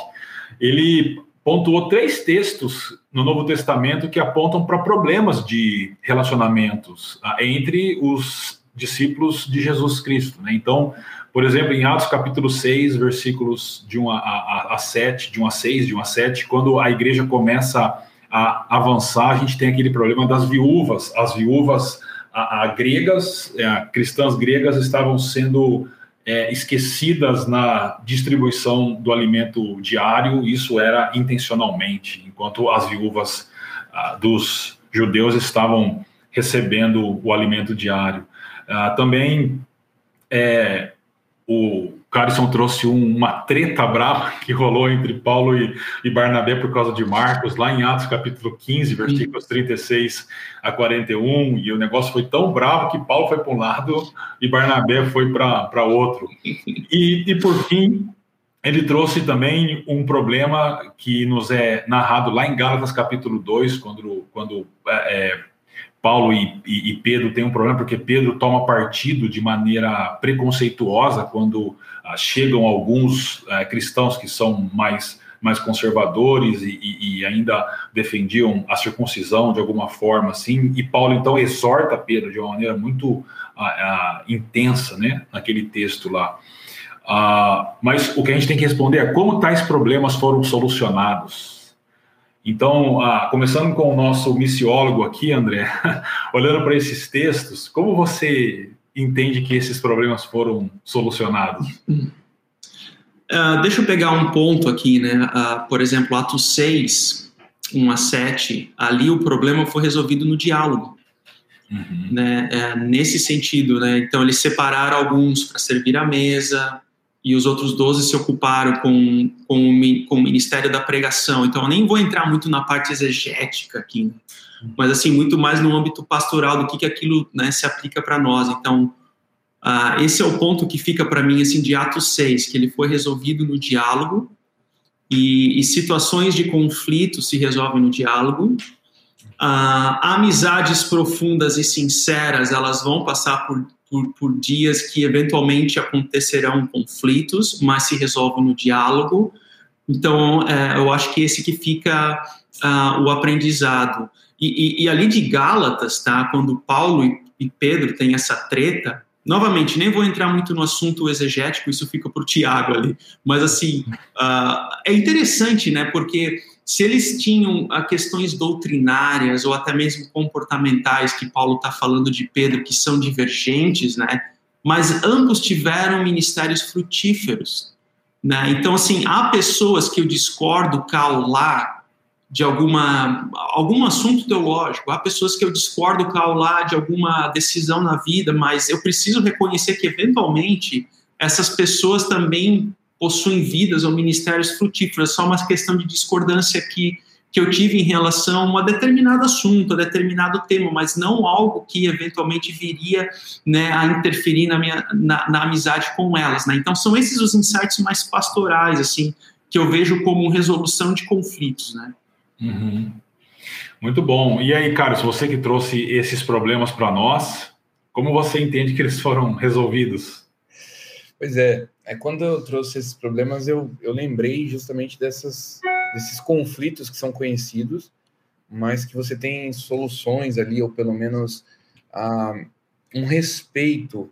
Ele pontuou três textos no Novo Testamento que apontam para problemas de relacionamentos ah, entre os discípulos de Jesus Cristo. Né? Então, por exemplo, em Atos capítulo 6, versículos de 1 a, a, a 7, de 1 a 6, de 1 a 7, quando a igreja começa a avançar, a gente tem aquele problema das viúvas. As viúvas a, gregas, é, cristãs gregas, estavam sendo é, esquecidas na distribuição do alimento diário, isso era intencionalmente, enquanto as viúvas ah, dos judeus estavam recebendo o alimento diário. Ah, também é, o Carson trouxe um, uma treta brava que rolou entre Paulo e, e, Barnabé por causa de Marcos, lá em Atos capítulo 15, versículos 36 a 41, e o negócio foi tão bravo que Paulo foi para um lado e Barnabé foi para outro. E, e por fim, ele trouxe também um problema que nos é narrado lá em Gálatas capítulo 2, quando, quando é, é Paulo e, e, Pedro têm um problema porque Pedro toma partido de maneira preconceituosa quando chegam alguns ah, cristãos que são mais, mais conservadores e, e, ainda defendiam a circuncisão de alguma forma, assim. E Paulo então exorta Pedro de uma maneira muito ah, intensa, né, naquele texto lá. mas o que a gente tem que responder é como tais problemas foram solucionados então, ah, começando com o nosso missiólogo aqui, André, olhando para esses textos, como você entende que esses problemas foram solucionados? Uh, deixa eu pegar um ponto aqui, né? Uh, por exemplo, Atos 6, 1 a 7, ali o problema foi resolvido no diálogo. Uhum. Né? É, nesse sentido, né? Então, eles separaram alguns para servir à mesa, e os outros 12 se ocuparam com, com, o, com o Ministério da Pregação. Então, eu nem vou entrar muito na parte exegética aqui, né? mas assim, muito mais no âmbito pastoral do que, que aquilo né, se aplica para nós. Então, uh, esse é o ponto que fica para mim assim, de Atos 6, que ele foi resolvido no diálogo, e, e situações de conflito se resolvem no diálogo, Uh, amizades profundas e sinceras, elas vão passar por por, por dias que eventualmente acontecerão conflitos, mas se resolvem no diálogo. Então, é, eu acho que esse que fica uh, o aprendizado. E, e, e, ali de Gálatas, tá? Quando Paulo e, e Pedro têm essa treta, novamente, nem vou entrar muito no assunto exegético, isso fica por Tiago ali, mas assim, uh, é interessante, né? Porque se eles tinham a questões doutrinárias ou até mesmo comportamentais que Paulo está falando de Pedro que são divergentes, né? Mas ambos tiveram ministérios frutíferos, né? Então assim há pessoas que eu discordo cá lá de alguma algum assunto teológico, há pessoas que eu discordo cá lá de alguma decisão na vida, mas eu preciso reconhecer que eventualmente essas pessoas também possuem vidas ou ministérios frutíferos, é só uma questão de discordância que, que eu tive em relação a um determinado assunto, a determinado tema, mas não algo que eventualmente viria né, a interferir na minha na, na amizade com elas. Né? Então são esses os insights mais pastorais, assim, que eu vejo como resolução de conflitos, né? Uhum. Muito bom. E aí, Carlos, você que trouxe esses problemas para nós, como você entende que eles foram resolvidos? Pois é, é quando eu trouxe esses problemas, eu, eu lembrei justamente dessas, desses conflitos que são conhecidos, mas que você tem soluções ali, ou pelo menos ah, um respeito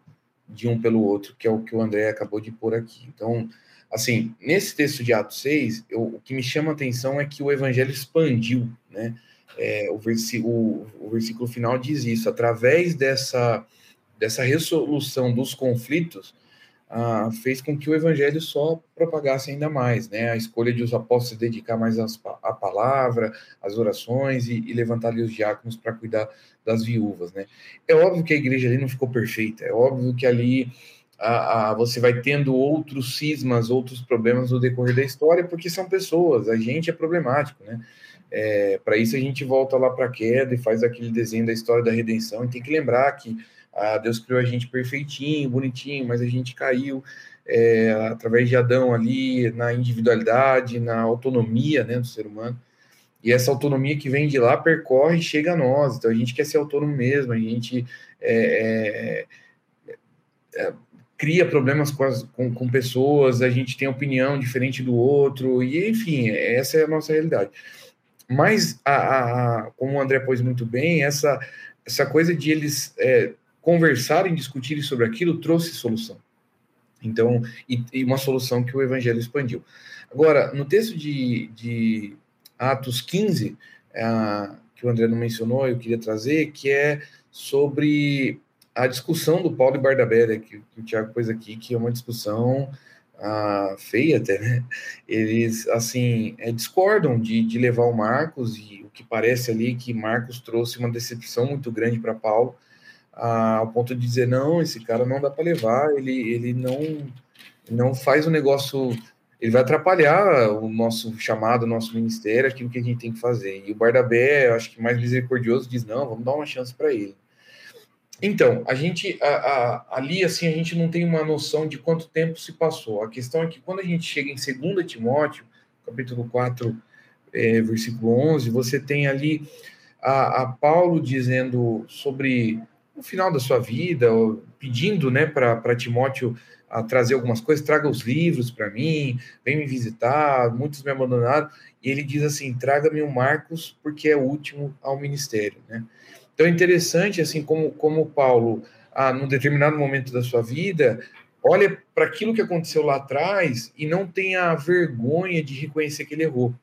de um pelo outro, que é o que o André acabou de pôr aqui. Então, assim, nesse texto de Atos 6, eu, o que me chama a atenção é que o evangelho expandiu, né? É, o, versículo, o versículo final diz isso, através dessa, dessa resolução dos conflitos, fez com que o evangelho só propagasse ainda mais, né? A escolha de os apóstolos dedicar mais à palavra, às orações e, e levantar ali os diáconos para cuidar das viúvas, né? É óbvio que a igreja ali não ficou perfeita, é óbvio que ali a, a, você vai tendo outros cismas, outros problemas no decorrer da história, porque são pessoas, a gente é problemático, né? É, para isso a gente volta lá para a queda e faz aquele desenho da história da redenção, e tem que lembrar que ah, Deus criou a gente perfeitinho, bonitinho, mas a gente caiu é, através de Adão ali na individualidade, na autonomia né, do ser humano. E essa autonomia que vem de lá percorre e chega a nós. Então a gente quer ser autônomo mesmo, a gente é, é, é cria problemas com, as, com, com, pessoas, a gente tem opinião diferente do outro, e enfim, essa é a nossa realidade. Mas, a, a, a como o André pôs muito bem, essa, essa coisa de eles é, conversarem, discutirem sobre aquilo, trouxe solução. Então, e, e, uma solução que o Evangelho expandiu. Agora, no texto de, de Atos 15, é, que o André não mencionou, eu queria trazer, que é sobre a discussão do Paulo e Bardabé, né, que, que, o Tiago pôs aqui, que é uma discussão ah, feia até, né? Eles, assim, é, discordam de, de levar o Marcos, e o que parece ali que Marcos trouxe uma decepção muito grande para Paulo, ao ponto de dizer não, esse cara não dá para levar, ele, ele não não faz o negócio, ele vai atrapalhar o nosso chamado, o nosso ministério, aquilo que a gente tem que fazer. E o Bardabé, eu acho que mais misericordioso, diz não, vamos dar uma chance para ele. Então, a gente a, a, ali assim a gente não tem uma noção de quanto tempo se passou. A questão é que quando a gente chega em 2 Timóteo, capítulo 4, é, versículo 11, você tem ali a, a Paulo dizendo sobre no final da sua vida, pedindo né, para Timóteo a trazer algumas coisas, traga os livros para mim, vem me visitar, muitos me abandonaram, e ele diz assim, traga-me o Marcos, porque é último ao ministério, né? Então é interessante, assim, como, como Paulo, ah, num determinado momento da sua vida, olha para aquilo que aconteceu lá atrás e não tem a vergonha de reconhecer que ele errou.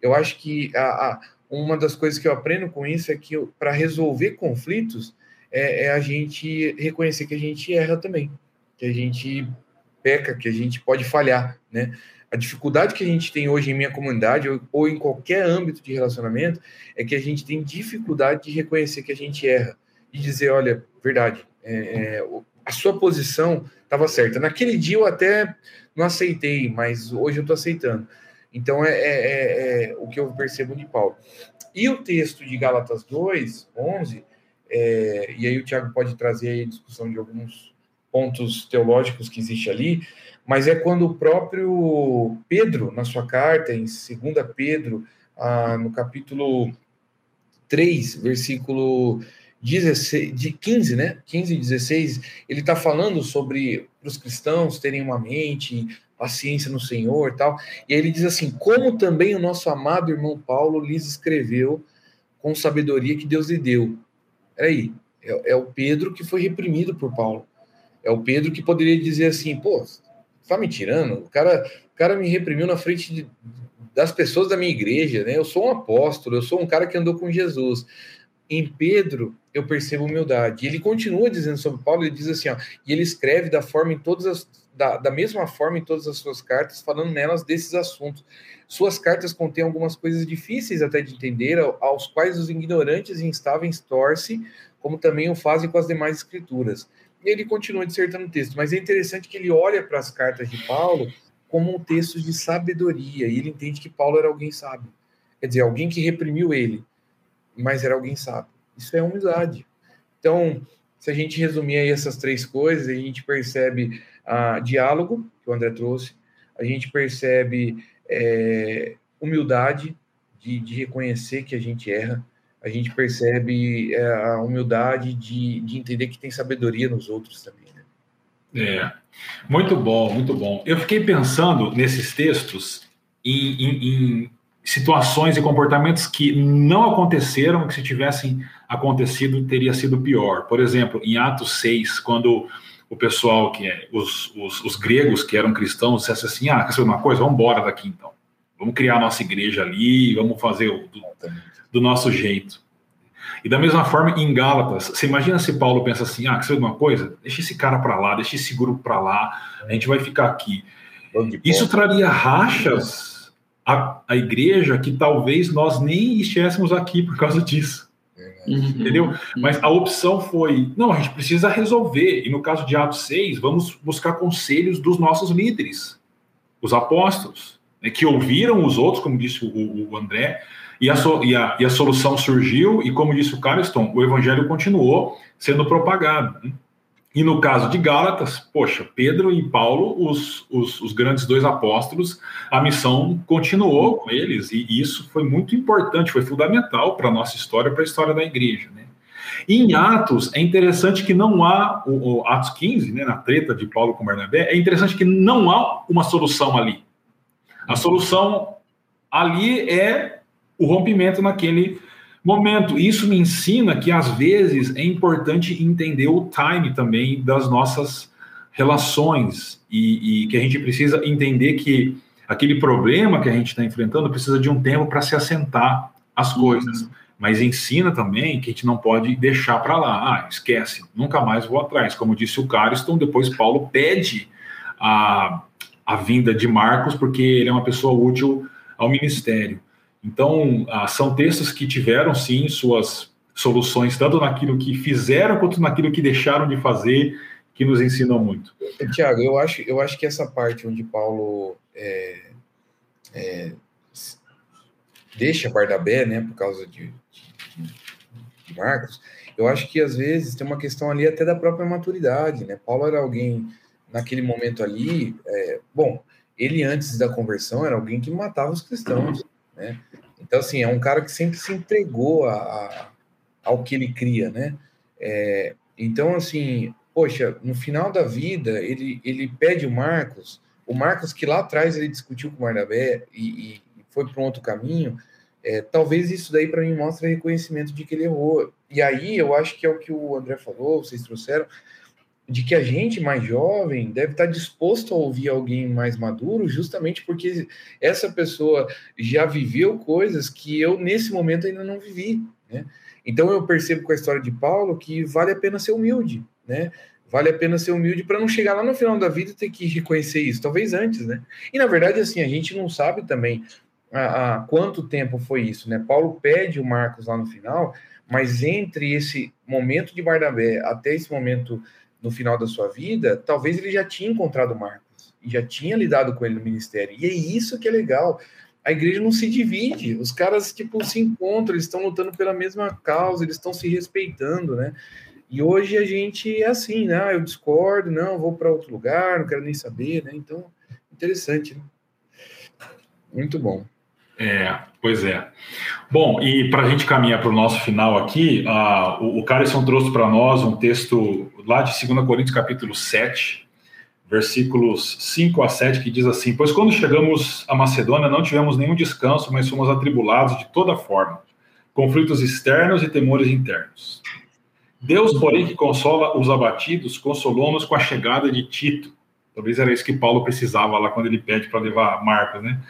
Eu acho que a, a uma das coisas que eu aprendo com isso é que para resolver conflitos, é, é a gente reconhecer que a gente erra também, que a gente peca, que a gente pode falhar, né? A dificuldade que a gente tem hoje em minha comunidade ou, ou, em qualquer âmbito de relacionamento é que a gente tem dificuldade de reconhecer que a gente erra e dizer, olha, verdade, é, é, a sua posição estava certa. Naquele dia eu até não aceitei, mas hoje eu estou aceitando. Então é, é, é, é, o que eu percebo de Paulo. E o texto de Gálatas 2, 11, é, e aí o Tiago pode trazer a discussão de alguns pontos teológicos que existe ali, mas é quando o próprio Pedro, na sua carta, em 2 Pedro, ah, no capítulo 3, versículo 16, de 15, né? 15 e 16, ele está falando sobre os cristãos terem uma mente, paciência no Senhor tal. E aí ele diz assim: como também o nosso amado irmão Paulo lhes escreveu com sabedoria que Deus lhe deu Peraí, é, é o Pedro que foi reprimido por Paulo. É o Pedro que poderia dizer assim, pô, tá me tirando? O cara, o cara me reprimiu na frente de, das pessoas da minha igreja, né? Eu sou um apóstolo, eu sou um cara que andou com Jesus. Em Pedro, eu percebo humildade. Ele continua dizendo sobre Paulo, ele diz assim, ó, e ele escreve da forma em todas as, da, da mesma forma em todas as suas cartas, falando nelas desses assuntos. Suas cartas contêm algumas coisas difíceis até de entender, aos quais os ignorantes e instáveis torcem, como também o fazem com as demais escrituras. E ele continua dissertando o texto, mas é interessante que ele olha para as cartas de Paulo como um texto de sabedoria, e ele entende que Paulo era alguém sábio. Quer dizer, alguém que reprimiu ele, mas era alguém sábio. Isso é humildade. Então, se a gente resumir aí essas três coisas, a gente percebe ah, diálogo, que o André trouxe, a gente percebe é, humildade de, de, reconhecer que a gente erra, a gente percebe é, a humildade de, de entender que tem sabedoria nos outros também. Né? É, muito bom, muito bom. Eu fiquei pensando nesses textos em, em, em situações e comportamentos que não aconteceram, que se tivessem acontecido teria sido pior. Por exemplo, em Atos 6, quando o pessoal que é, os, os, os gregos que eram cristãos dissessem assim, ah, quer saber uma coisa? Vamos embora daqui então. Vamos criar a nossa igreja ali, vamos fazer o, do, do, nosso jeito. E da mesma forma, em Gálatas, você imagina se Paulo pensa assim, ah, quer saber uma coisa? Deixa esse cara para lá, deixa esse grupo para lá, a gente vai ficar aqui. Isso traria rachas à, à igreja que talvez nós nem estivéssemos aqui por causa disso. Uhum. Entendeu? Mas a opção foi: não, a gente precisa resolver. E no caso de Atos 6, vamos buscar conselhos dos nossos líderes, os apóstolos, né, que ouviram os outros, como disse o, o André, e a, so, e, a, e a, solução surgiu, e como disse o Cariston, o evangelho continuou sendo propagado. Né? E no caso de Gálatas, poxa, Pedro e Paulo, os, os, os, grandes dois apóstolos, a missão continuou com eles, e isso foi muito importante, foi fundamental para a nossa história, para a história da igreja. Né? E em Atos, é interessante que não há, o, o, Atos 15, né, na treta de Paulo com Barnabé, é interessante que não há uma solução ali. A solução ali é o rompimento naquele momento. Isso me ensina que às vezes é importante entender o time também das nossas relações e, e que a gente precisa entender que aquele problema que a gente está enfrentando precisa de um tempo para se assentar as coisas. Mas ensina também que a gente não pode deixar para lá. Ah, esquece, nunca mais vou atrás. Como disse o Cariston, depois Paulo pede a, a vinda de Marcos, porque ele é uma pessoa útil ao ministério. Então, ah, são textos que tiveram, sim, suas soluções, tanto naquilo que fizeram quanto naquilo que deixaram de fazer, que nos ensinam muito. Tiago, eu acho, eu acho que essa parte onde Paulo é, é, deixa Barnabé, né, por causa de, de, de, Marcos, eu acho que às vezes tem uma questão ali até da própria maturidade, né? Paulo era alguém naquele momento ali, é, bom, ele antes da conversão era alguém que matava os cristãos, né? Então, assim, é um cara que sempre se entregou a, a ao que ele cria, né? É, então, assim, poxa, no final da vida, ele, ele pede o Marcos, o Marcos que lá atrás ele discutiu com o Barnabé e, e foi para um outro caminho, é, talvez isso daí para mim mostre reconhecimento de que ele errou. E aí eu acho que é o que o André falou, vocês trouxeram, de que a gente mais jovem deve estar disposto a ouvir alguém mais maduro, justamente porque essa pessoa já viveu coisas que eu nesse momento ainda não vivi, né? Então eu percebo com a história de Paulo que vale a pena ser humilde, né? Vale a pena ser humilde para não chegar lá no final da vida e ter que reconhecer isso, talvez antes, né? E na verdade assim a gente não sabe também há quanto tempo foi isso, né? Paulo pede o Marcos lá no final, mas entre esse momento de Barnabé até esse momento no final da sua vida, talvez ele já tinha encontrado Marcos e já tinha lidado com ele no ministério. E é isso que é legal. A igreja não se divide, os caras tipo se encontram, eles estão lutando pela mesma causa, eles estão se respeitando, né? E hoje a gente é assim, né? Ah, eu discordo, não, vou para outro lugar, não quero nem saber, né? Então, interessante, né? Muito bom. É, pois é. Bom, e para a gente caminhar para o nosso final aqui, o, o Carlson trouxe para nós um texto lá de 2 Coríntios, capítulo 7, versículos 5 a 7, que diz assim: Pois quando chegamos à Macedônia, não tivemos nenhum descanso, mas fomos atribulados de toda forma, conflitos externos e temores internos. Deus, porém, que consola os abatidos, consolou-nos com a chegada de Tito Talvez era isso que Paulo precisava lá quando ele pede para levar Marcos, né?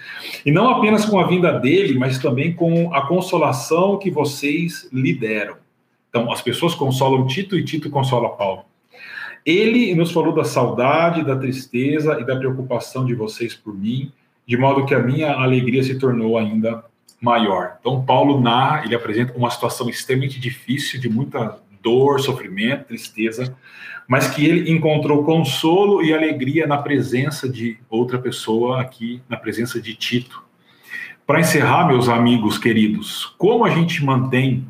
E não apenas com a vinda dele, mas também com a consolação que vocês lhe deram. Então, as pessoas consolam Tito e Tito consola Paulo. Ele nos falou da saudade, da tristeza e da preocupação de vocês por mim, de modo que a minha alegria se tornou ainda maior. Então, Paulo narra, ele apresenta uma situação extremamente difícil, de muita dor, sofrimento, tristeza, mas que ele encontrou consolo e alegria na presença de outra pessoa aqui, na presença de Tito. Para encerrar, meus amigos queridos, como a gente mantém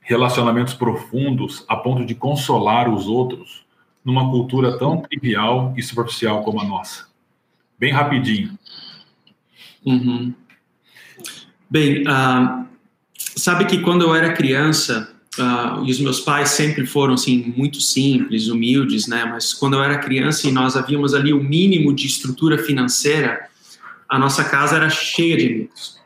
relacionamentos profundos a ponto de consolar os outros numa cultura tão trivial e superficial como a nossa? Bem rapidinho. Uhum. Bem, uh, sabe que quando eu era criança, Uh, e os meus pais sempre foram assim muito simples, humildes, né? Mas quando eu era criança e nós havíamos ali o mínimo de estrutura financeira, a nossa casa era cheia de amigos.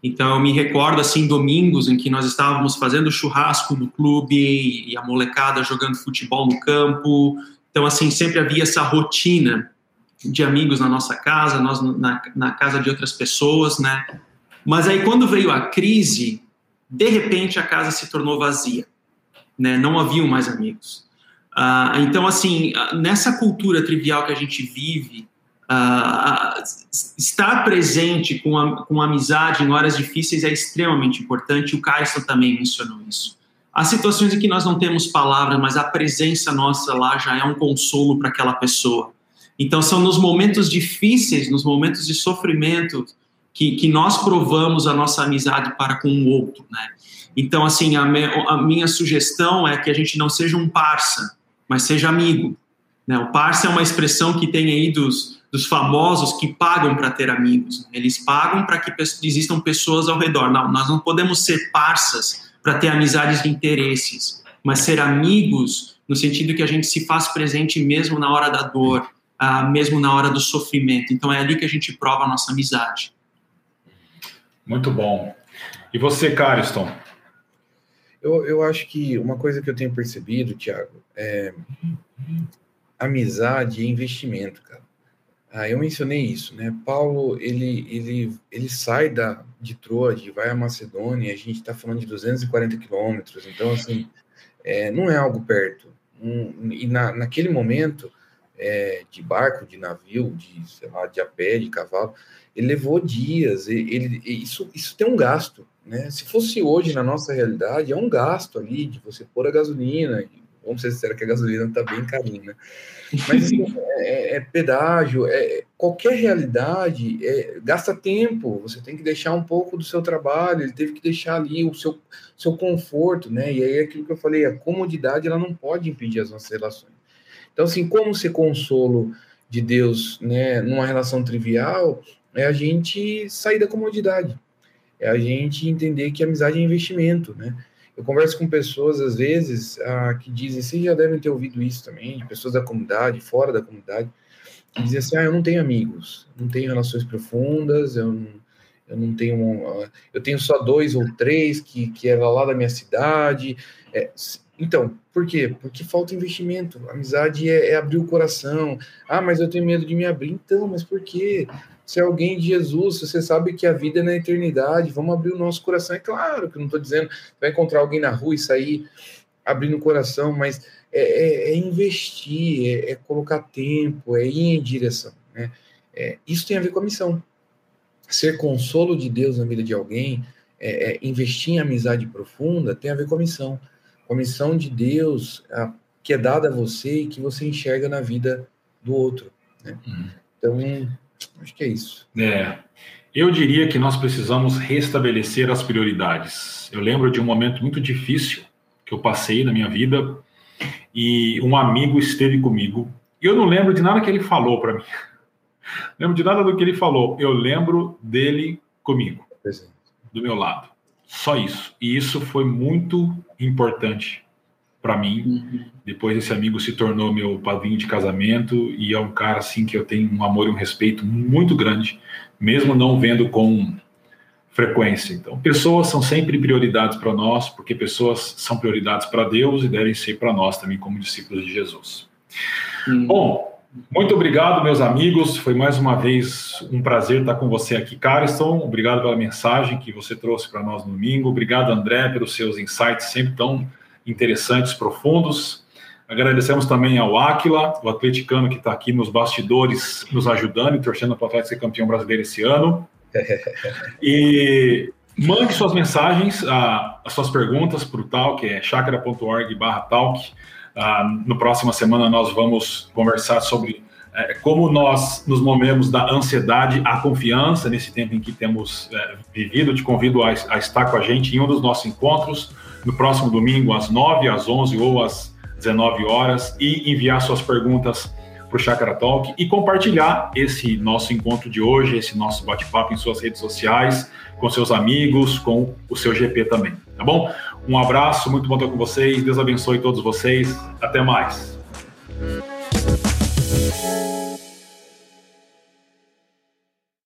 Então eu me recordo assim domingos em que nós estávamos fazendo churrasco no clube e a molecada jogando futebol no campo. Então assim sempre havia essa rotina de amigos na nossa casa, nós na, na casa de outras pessoas, né? Mas aí quando veio a crise, de repente a casa se tornou vazia, né? Não haviam mais amigos. Uh, então assim nessa cultura trivial que a gente vive Uh, estar presente com, a, com amizade em horas difíceis é extremamente importante. O Carson também mencionou isso. Há situações em que nós não temos palavras, mas a presença nossa lá já é um consolo para aquela pessoa. Então, são nos momentos difíceis, nos momentos de sofrimento, que, que nós provamos a nossa amizade para com o outro, né? Então, assim, a, me, a minha sugestão é que a gente não seja um parça, mas seja amigo. Né? O parça é uma expressão que tem aí dos, dos famosos que pagam para ter amigos. Né? Eles pagam para que existam pessoas ao redor. Não, nós não podemos ser parças para ter amizades de interesses, mas ser amigos no sentido que a gente se faz presente mesmo na hora da dor, uh, mesmo na hora do sofrimento. Então é ali que a gente prova a nossa amizade. Muito bom. E você, Cariston? Eu, eu acho que uma coisa que eu tenho percebido, Tiago, é amizade e investimento, cara. Ah, eu mencionei isso, né? Paulo, ele, ele, ele sai da, de Troade, vai à Macedônia, a gente está falando de 240 quilômetros, então, assim, é, não é algo perto. Um, e na, naquele momento, é, de barco, de navio, de, sei lá, de a pé, de cavalo, ele levou dias, ele, ele, isso, isso tem um gasto, né? Se fosse hoje, na nossa realidade, é um gasto ali de você pôr a gasolina, vamos ser sinceros que a gasolina está bem carinha, né? Mas assim, é, é, pedágio, é, qualquer realidade é, gasta tempo, você tem que deixar um pouco do seu trabalho, ele teve que deixar ali o seu, seu conforto, né? E aí é aquilo que eu falei, a comodidade ela não pode impedir as nossas relações. Então, assim, como ser consolo de Deus né, numa relação trivial é a gente sair da comodidade, é a gente entender que amizade é investimento, né? Eu converso com pessoas, às vezes, ah, que dizem, vocês já devem ter ouvido isso também, de pessoas da comunidade, fora da comunidade, que dizem assim, ah, eu não tenho amigos, não tenho relações profundas, eu não, eu não tenho, ah, eu tenho só dois ou três que, que era lá da minha cidade. É, então, por quê? Porque falta investimento. Amizade é, é, abrir o coração. Ah, mas eu tenho medo de me abrir. Então, mas por quê? se é alguém de Jesus, você sabe que a vida é na eternidade, vamos abrir o nosso coração. É claro que eu não estou dizendo vai encontrar alguém na rua e sair abrindo o coração, mas é, é, é investir, é, é, colocar tempo, é ir em direção. Né? É, isso tem a ver com a missão. Ser consolo de Deus na vida de alguém, é, investir em amizade profunda, tem a ver com a missão. Com a missão de Deus a, que é dada a você e que você enxerga na vida do outro. Né? Uhum. Então, Acho que é isso. É. Eu diria que nós precisamos restabelecer as prioridades. Eu lembro de um momento muito difícil que eu passei na minha vida e um amigo esteve comigo. E eu não lembro de nada que ele falou para mim. Lembro de nada do que ele falou. Eu lembro dele comigo, do meu lado. Só isso. E isso foi muito importante para mim. Uhum. Depois esse amigo se tornou meu padrinho de casamento e é um cara assim que eu tenho um amor e um respeito muito grande, mesmo não vendo com frequência. Então, pessoas são sempre prioridades para nós, porque pessoas são prioridades para Deus e devem ser para nós também como discípulos de Jesus. Uhum. Bom, muito obrigado, meus amigos. Foi mais uma vez um prazer estar com você aqui, Cariston. Obrigado pela mensagem que você trouxe para nós no domingo. Obrigado, André, pelos seus insights sempre tão interessantes, profundos. Agradecemos também ao Aquila, o atleticano que está aqui nos bastidores, nos ajudando e torcendo para o Atlético ser campeão brasileiro esse ano. E mande suas mensagens, as suas perguntas para o Talk, é chakra.org barra Talk. Ah, no próxima semana nós vamos conversar sobre é, como nós nos movemos da ansiedade à confiança nesse tempo em que temos é, vivido. Te convido a, a estar com a gente em um dos nossos encontros no próximo domingo, às 9, às 11 ou às 19 horas, e enviar suas perguntas para o Chakra Talk e compartilhar esse nosso encontro de hoje, esse nosso bate-papo em suas redes sociais, com seus amigos, com o seu GP também, tá bom? Um abraço, muito bom estar com vocês. Deus abençoe todos vocês. Até mais.